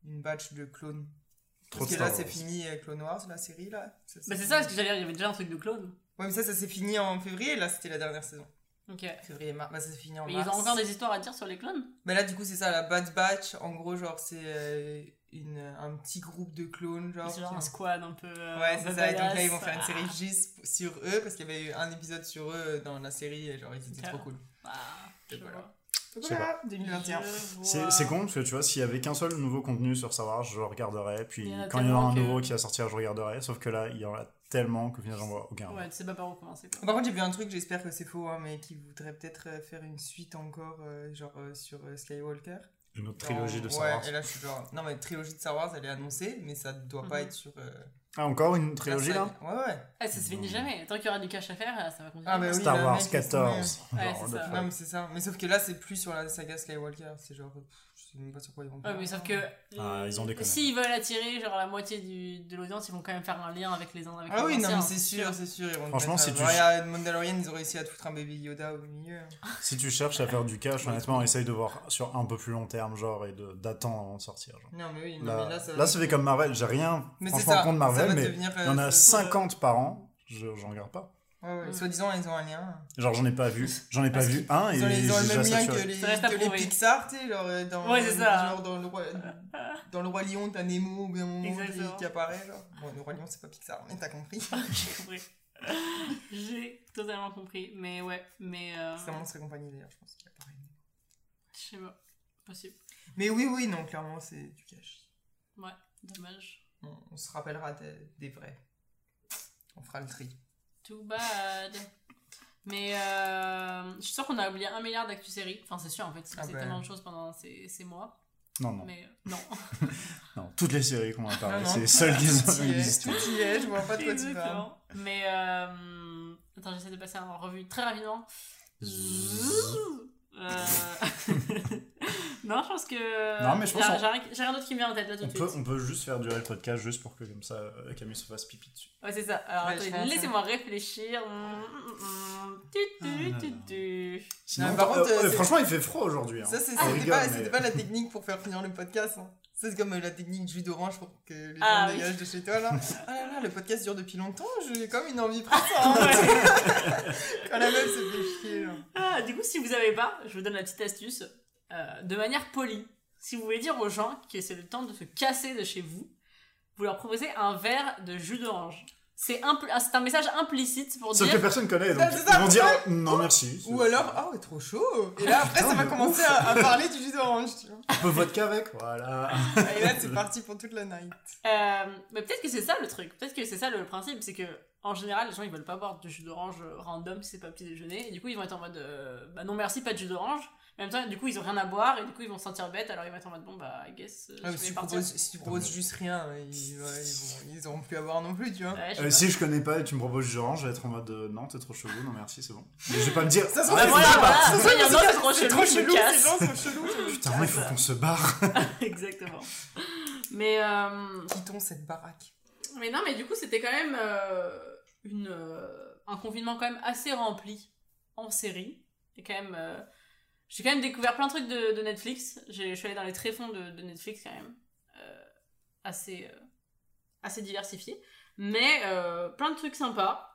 C: Une batch de clones.
B: Trop
C: Parce que là, c'est fini avec Clone Wars, la série, là. Ça,
A: Bah, c'est
C: fini.
A: ça, parce que dire, il y avait déjà un truc de clone.
C: Ouais, mais ça, ça s'est fini en février, là, c'était la dernière saison.
A: Ok.
C: Février, mars. Bah, ça s'est fini en
A: Mais
C: mars.
A: ils ont encore des histoires à dire sur les clones?
C: Bah là, du coup, c'est ça, la Bad Batch. En gros, genre, c'est euh, une, un petit groupe de clones, genre.
A: C'est genre
C: qui-
A: un squad un peu. euh,
C: Ouais,
A: un
C: c'est
A: peu
C: ça. Et donc là, ils vont faire une série juste sur eux, parce qu'il y avait eu un épisode sur eux dans la série, et genre, ils étaient trop cool.
A: Ah,
C: Et voilà.
A: vois.
C: Voilà, 2021.
A: Je
B: C'est con parce que tu vois, s'il y avait qu'un seul nouveau contenu sur Star Wars, je regarderais. Puis
A: Il a
B: quand il y en aura
A: tellement
B: un
A: que-
B: nouveau qui va sortir, je regarderai. Sauf que là, il y en a tellement qu'au final, j'en vois aucun.
A: Ouais, tu sais pas par où commencer quoi.
C: Par contre, j'ai vu un truc, j'espère que c'est faux, hein, mais qui voudrait peut-être euh, faire une suite encore, euh, genre euh, sur euh, Skywalker.
B: Une autre trilogie de Star
C: ouais,
B: Wars.
C: et là, je suis genre. Non, mais trilogie de Star Wars, elle est annoncée, mais ça doit pas
A: Mhm.
C: être sur. euh,
B: Ah, encore une
C: la
B: trilogie
C: saga.
B: là
C: Ouais, ouais.
A: Ah, ça se finit jamais. Tant qu'il y aura du cash à faire, ça va continuer.
C: Ah, oui,
B: Star
C: le
B: Wars
C: mec, il se
B: 14.
A: Ouais,
B: Genre,
A: c'est
B: what the
A: ça.
B: fuck.
C: Non, mais c'est ça. Mais sauf que là, c'est plus sur la saga Skywalker. C'est genre. pff, Je sais même pas sur quoi ils vont
A: Ouais,
C: faire.
A: mais sauf que.
B: Ah, ils ont déconné.
A: S'ils veulent attirer genre la moitié du, de l'audience, ils vont quand même faire un lien avec les uns avec
C: Ah
A: les
C: oui, non, mais c'est sûr, c'est sûr. Ils vont
B: Franchement, si
C: euh,
B: tu-
C: Regarde, Mandalorian, ils ont réussi à te foutre un baby Yoda au milieu.
B: Si tu cherches à faire du cash, honnêtement, essaye de voir sur un peu plus long terme, genre, et de- d'attendre avant de sortir. Genre.
C: Non, mais oui, non,
B: Là,
C: mais là, ça
B: là, ça fait comme Marvel. J'ai rien,
C: Mais
B: franchement,
C: ça.
B: contre Marvel, mais
C: devenir,
B: il y en
C: euh,
B: a
C: c'est-
B: 50 par an. Je, j'en regarde pas.
C: Ouais, ouais.
A: Mm.
C: Soi-disant, ils ont un lien.
B: Genre, j'en ai pas vu. J'en ai pas
A: Parce
B: vu un et
C: Ils ont, ils ont le même lien que les, que. Pixar, tu sais, genre euh, dans,
A: Ouais, c'est ça.
C: genre dans le roi, dans le roi Lion, t'as Nemo ou bien un moment qui, apparaît, genre. Bon, le roi Lion, c'est pas Pixar, mais t'as compris.
A: J'ai compris. J'ai totalement compris. Mais ouais, mais. Euh,
C: C'est un monstre et compagnie d'ailleurs, je pense qu'il apparaît.
A: je sais pas. Possible.
C: Mais oui, oui, non, clairement, c'est du cash.
A: Ouais, dommage.
C: On, on se rappellera des, des vrais. On fera le tri.
A: Too bad. Mais euh, je suis sûre qu'on a oublié un milliard d'actu séries. Enfin, c'est sûr en fait, c'est
C: Ah
A: c'est
C: ben.
A: tellement de choses pendant ces, ces mois.
B: Non, non,
A: Mais euh, non.
B: non. Toutes les séries qu'on a parlé,
C: non,
B: c'est les seules qui
C: tout
B: ont
C: y est,
B: existé.
C: Tout y est, je vois pas de quoi tu parles.
A: Mais euh, attends, j'essaie de passer en revue très rapidement. Non, je pense que.
B: Non, mais je pense
A: J'ai rien, d'autre qui me vient en tête là tout
B: On
A: de
B: peut,
A: suite.
B: on peut juste faire durer le podcast juste pour que comme ça euh, Camille se fasse pipi dessus.
A: Ouais, c'est ça. Alors,
C: Ouais,
A: laissez-moi réfléchir.
B: Franchement, il fait froid aujourd'hui. hein.
C: Ça, c'était pas,
B: mais-
C: c'était pas la technique pour faire finir le podcast. hein. Ça, c'est comme euh, la technique jus d'orange pour que les gens
A: Ah, oui.
C: dégagent de chez toi. Là. Ah là là, le podcast dure depuis longtemps, j'ai comme une envie pressante. Quand la meuf se fait chier. là.
A: Ah, du coup, si vous avez pas, je vous donne la petite astuce. Euh, de manière polie, si vous voulez dire aux gens que c'est le temps de se casser de chez vous, vous leur proposez un verre de jus d'orange. C'est impl- ah, un message implicite pour
B: Sauf
A: dire.
B: que personne connaît, donc
C: Ah, ça,
B: ils vont dire non merci.
C: Ou alors, ah ouais, trop chaud. Et là, après,
B: Putain,
C: ça va commencer à, à parler du jus d'orange, tu vois.
B: Un peu vodka avec, voilà.
C: Et là, c'est parti pour toute la night.
A: Euh, mais peut-être que c'est ça le truc. Peut-être que c'est ça le principe. C'est que en général, les gens ils veulent pas boire de jus d'orange euh, random si c'est pas petit déjeuner. Et du coup, ils vont être en mode euh, bah non merci, pas de jus d'orange. Mais en même temps, du coup, ils ont rien à boire et du coup, ils vont se sentir bêtes. Alors ils vont être en mode bon bah, I guess. euh,
C: Ouais, mais
A: je
C: si
A: vais
C: tu
A: partir.
C: proposes, si tu proposes juste rien, ils, ouais, ils, vont, ils auront plus à boire non plus, tu vois.
A: Ouais, je
B: Euh, si je connais pas et tu me proposes du orange, je vais être en mode euh, non, t'es trop chelou, non merci, c'est bon. Mais je vais pas me dire.
C: Ça se
B: ah,
C: trouve,
B: faut
A: voilà, voilà. il y a autre, c'est trop chelou,
C: ces gens sont chelous.
B: Putain, il faut qu'on se barre.
A: Exactement. Mais euh,
C: Quittons cette baraque.
A: mais non, mais du coup, c'était quand même euh, une euh, un confinement quand même assez rempli en série. Et quand même, euh, j'ai quand même découvert plein de trucs de, de Netflix. J'ai- Je suis allée dans les tréfonds de, de Netflix quand même, euh, assez euh, assez diversifiés, mais euh, plein de trucs sympas.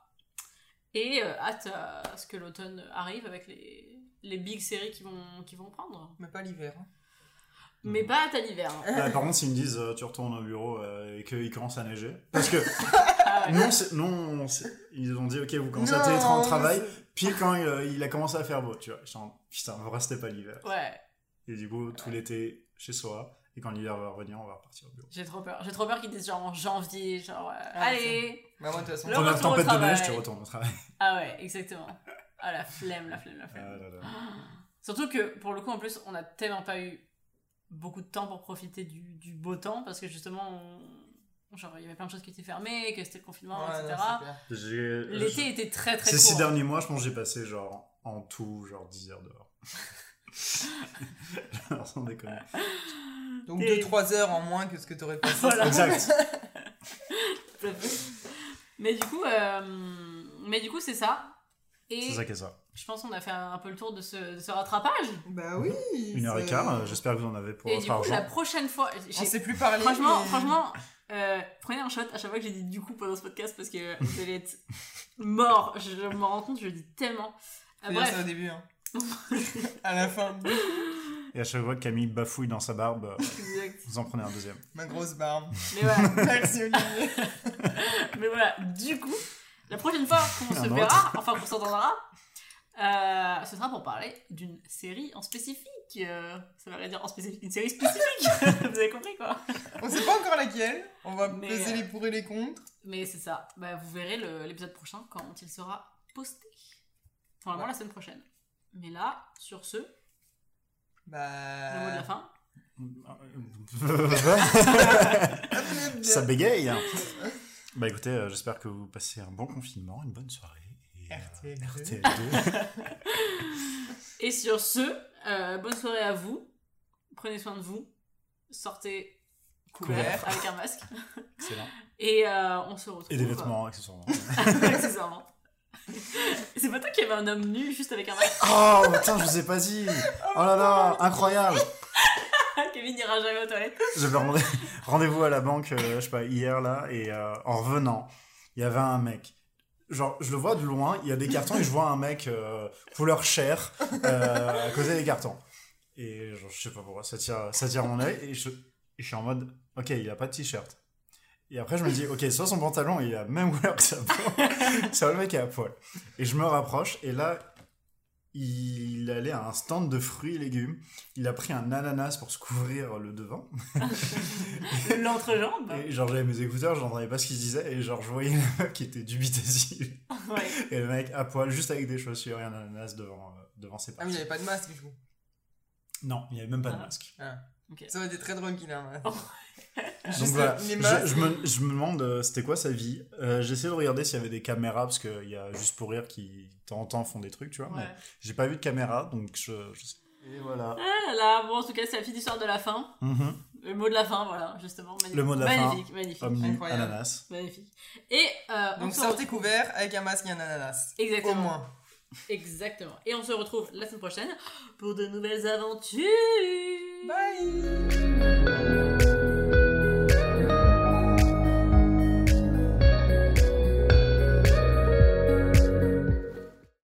A: Et euh, hâte à ce que l'automne arrive avec les les big séries qui vont qui vont prendre.
C: Mais pas l'hiver. hein.
A: Mais pas hâte à l'hiver. hein.
B: Ouais, par contre, s'ils me disent euh, tu retournes au bureau euh, et qu'il commence à neiger. Parce que. non, c'est- non c'est- ils ont dit ok, vous commencez à télétravailler, travail,
C: c'est-
B: pile quand il, euh, il a commencé à faire beau, tu vois. En, putain, vous restez pas l'hiver.
A: Ouais.
B: Et du coup, tout l'été chez soi. Et quand l'hiver va revenir, on va repartir au bureau.
A: J'ai trop peur. J'ai trop peur qu'ils disent genre en janvier, genre euh,
C: Ah,
A: allez.
C: Bah, moi, de toute façon,
A: au
B: tempête de
A: travail.
B: neige, tu retournes au travail.
A: Ah ouais, exactement. Ah la flemme, la flemme, la
B: Ah
A: flemme.
B: là là.
A: Surtout que pour le coup, en plus, on a tellement pas eu beaucoup de temps pour profiter du, du beau temps parce que justement, on- genre il y avait plein de choses qui étaient fermées, que c'était le confinement,
C: Ouais,
A: etc. L'été était très très
B: Ces
A: court.
B: six derniers mois, je pense que j'ai passé genre en tout, genre 10 heures dehors. Alors, sans déconner.
C: Donc
A: Et-
C: 2-3 heures en moins que ce que t'aurais passé.
A: Voilà.
B: Exact.
A: Mais du coup, euh, mais du coup, c'est ça. Et
B: C'est ça qui est ça.
A: je pense qu'on a fait un, un peu le tour de ce, de ce rattrapage.
C: Bah oui.
B: Une heure et quart, euh, j'espère que vous en avez pour
A: Et
B: votre
A: du coup,
B: argent.
A: la prochaine fois,
C: On sait plus parler.
A: franchement,
C: mais-
A: franchement, Euh, prenez un shot à chaque fois que j'ai dit du coup pendant ce podcast parce que vous allez être mort. Je, je me rends compte, je le dis tellement. Euh,
C: dire ça
A: bref,
C: au début, hein. à la fin,
B: Et à chaque fois que Camille bafouille dans sa barbe, euh,
A: exact.
B: vous en prenez un deuxième.
C: ma grosse barbe.
A: Mais voilà,
C: Merci Olivier.
A: mais voilà, du coup, la prochaine fois qu'on se verra, enfin qu'on s'entendra, euh, ce sera pour parler d'une série en spécifique. Euh, ça veut dire en spécifique, une série spécifique. vous avez compris quoi
C: On sait pas encore laquelle. On va
A: Mais,
C: peser
A: euh,
C: les pour et les contre.
A: Mais c'est ça. Bah, vous verrez le- l'épisode prochain quand il sera posté. Normalement
C: Ouais.
A: la semaine prochaine. Mais là, sur ce, le
C: Bah.
A: mot de la fin.
B: Ça bégaye. hein. Bah écoutez, euh, j'espère que vous passez un bon confinement, une bonne soirée. Et, euh,
C: RTL2.
B: RTL2.
A: Et sur ce, euh, bonne soirée à vous. Prenez soin de vous. Sortez couvert avec un masque.
B: Excellent.
A: Et euh, on se retrouve.
B: Et des vêtements, accessoirement.
A: Accessoirement. C'est pas toi qui avait un homme nu juste avec un masque.
B: Oh putain, je vous ai pas dit. Oh là là, incroyable.
A: Kevin n'ira jamais aux toilettes.
B: J'avais rendez- rendez-vous à la banque, euh, je sais pas, hier là, et euh, en revenant, il y avait un mec. Genre, je le vois de loin, il y a des cartons et je vois un mec euh, couleur chair euh, à côté des cartons. Et genre, je sais pas pourquoi, ça tire, ça tire mon œil et je, je suis en mode, ok, il a pas de t-shirt. Et après, je me dis, ok, soit son pantalon il a même couleur que sa peau, soit le mec à poil. Et je me rapproche et là, il allait à un stand de fruits et légumes. Il a pris un ananas pour se couvrir le devant.
A: L'entrejambe.
B: Et genre j'avais mes écouteurs, j'entendais pas ce qu'il disait et genre je voyais la meuf qui était dubitative
A: Ouais.
B: et le mec à poil juste avec des chaussures et un ananas devant, euh, devant ses
C: Ah oui, il
B: parties.
C: avait pas de masque du coup.
B: Non, il y avait même pas de
A: Ah.
B: masque.
C: Ça aurait été très drôle qu'il ait un masque.
B: Donc voilà, je, me, je me demande euh, c'était quoi sa vie? Euh, j'ai essayé de regarder s'il y avait des caméras parce qu'il y a juste pour rire qui de temps en temps font des trucs, tu vois.
A: Ouais.
B: Mais j'ai pas vu de caméra donc je, je sais. Et voilà.
A: Ah là là, bon, en tout cas, c'est la petite histoire de la fin.
B: Mhm.
A: Le mot de la fin, voilà, justement. Magnifique.
B: Le mot de la fin.
A: magnifique, Magnifique,
C: Incroyable.
B: ananas.
A: magnifique. Et euh, on
C: Donc sortez
A: retrouve-
C: couvert avec un masque et un ananas.
A: Exactement.
C: Au moins.
A: Exactement. Et on se retrouve la semaine prochaine pour de nouvelles aventures.
C: Bye